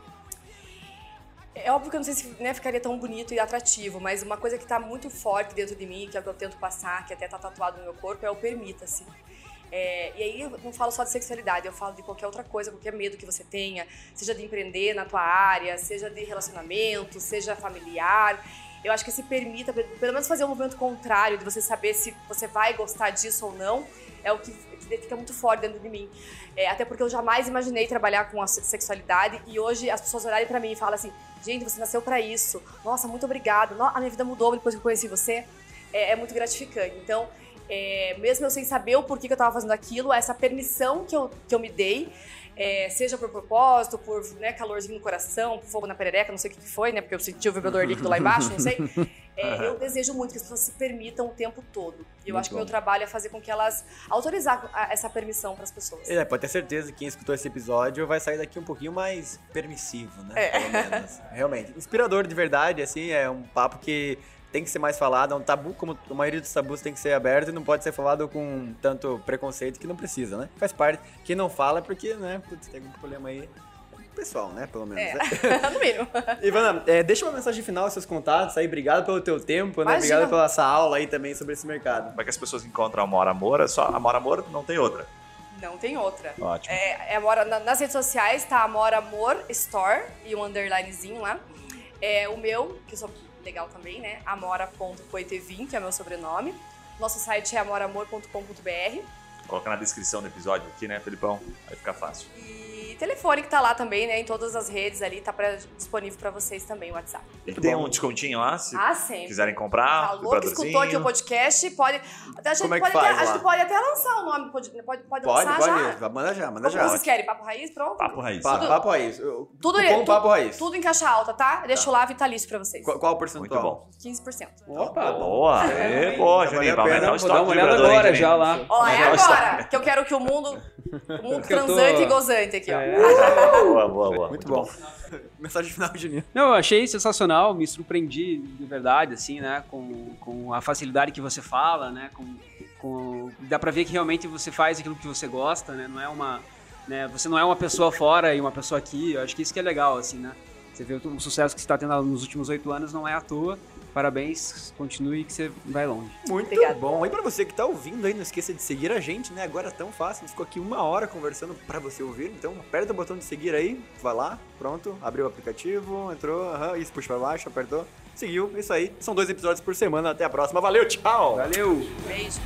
É óbvio que eu não sei se né, ficaria tão bonito e atrativo, mas uma coisa que tá muito forte dentro de mim, que é o que eu tento passar, que até tá tatuado no meu corpo, é o permita-se. É, e aí eu não falo só de sexualidade, eu falo de qualquer outra coisa, qualquer medo que você tenha, seja de empreender na tua área, seja de relacionamento, seja familiar. Eu acho que se permita, pelo menos fazer um movimento contrário, de você saber se você vai gostar disso ou não. É o que, que fica muito forte dentro de mim. É, até porque eu jamais imaginei trabalhar com a sexualidade e hoje as pessoas olharem para mim e falam assim: gente, você nasceu para isso. Nossa, muito obrigado. A minha vida mudou depois que eu conheci você. É, é muito gratificante. Então, é, mesmo eu sem saber o porquê que eu estava fazendo aquilo, essa permissão que eu, que eu me dei, é, seja por propósito, por né, calorzinho no coração, fogo na perereca, não sei o que foi, né? Porque eu senti o vibrador líquido lá embaixo, não sei. (laughs) É, eu desejo muito que as pessoas se permitam o tempo todo. E eu muito acho que o meu trabalho é fazer com que elas autorizar essa permissão para as pessoas. É, pode ter certeza que quem escutou esse episódio vai sair daqui um pouquinho mais permissivo, né? É. Pelo menos. Realmente. Inspirador de verdade, assim, é um papo que tem que ser mais falado, é um tabu, como a maioria dos tabus tem que ser aberto e não pode ser falado com tanto preconceito que não precisa, né? Faz parte. Quem não fala é porque, né, putz, tem algum problema aí pessoal, né? Pelo menos. É, né? (laughs) no mínimo. (laughs) Ivana, é, deixa uma mensagem final aos seus contatos aí. Obrigado pelo teu tempo, né? Obrigado pela essa aula aí também sobre esse mercado. Como é que as pessoas encontram a Amora Amor? É só Amora Amor, não tem outra. Não tem outra. Ótimo. É, é Amora, nas redes sociais tá Amora Amor Store e um underlinezinho lá. É o meu, que eu sou legal também, né? Amora.coitevin, que é meu sobrenome. Nosso site é amoramor.com.br. Vou colocar na descrição do episódio aqui, né, Felipão? Vai ficar fácil. E telefone que tá lá também, né? Em todas as redes ali, tá pra, disponível para vocês também o WhatsApp. E tem um descontinho lá, se ah, sempre. quiserem comprar. Falou que escutou aqui o podcast, pode. A gente, Como é pode, faz, até, a gente pode até lançar o nome, pode, pode, pode, pode lançar pode, já. Manda já, manda Como já. vocês querem? Papo Raiz? Pronto. Papo Raiz. Pa, papo Raiz. Tudo, Cupom tudo, Papo Raiz. tudo em caixa alta, tá? Deixo lá vitalício pra vocês. Qual, qual o Muito percentual? bom. 15%. Opa! Boa! É, boa, Juninho. Valeu a Vai dar estoque uma olhada agora Juninho? já lá. Ó, é agora que eu quero que o mundo, o mundo Que eu tô- transante e gozante aqui, ó. Boa, boa, boa. Muito bom. (laughs) Mensagem final, Juninho. Não, eu achei sensacional, me surpreendi de verdade, assim, né? Com, com a facilidade que você fala, né? Com, com, dá pra ver que realmente você faz aquilo que você gosta, né? Não é uma. Né, você não é uma pessoa fora e uma pessoa aqui. Eu acho que isso que é legal, assim, né? Você vê o, o sucesso que você está tendo nos últimos oito anos não é à toa. Parabéns, continue que você vai longe. Muito Obrigada. bom. E pra você que tá ouvindo aí, não esqueça de seguir a gente, né? Agora é tão fácil, a gente ficou aqui uma hora conversando pra você ouvir. Então aperta o botão de seguir aí, vai lá, pronto, abriu o aplicativo, entrou, aham, isso puxa pra baixo, apertou, seguiu, isso aí. São dois episódios por semana, até a próxima. Valeu, tchau! Valeu! Beijo.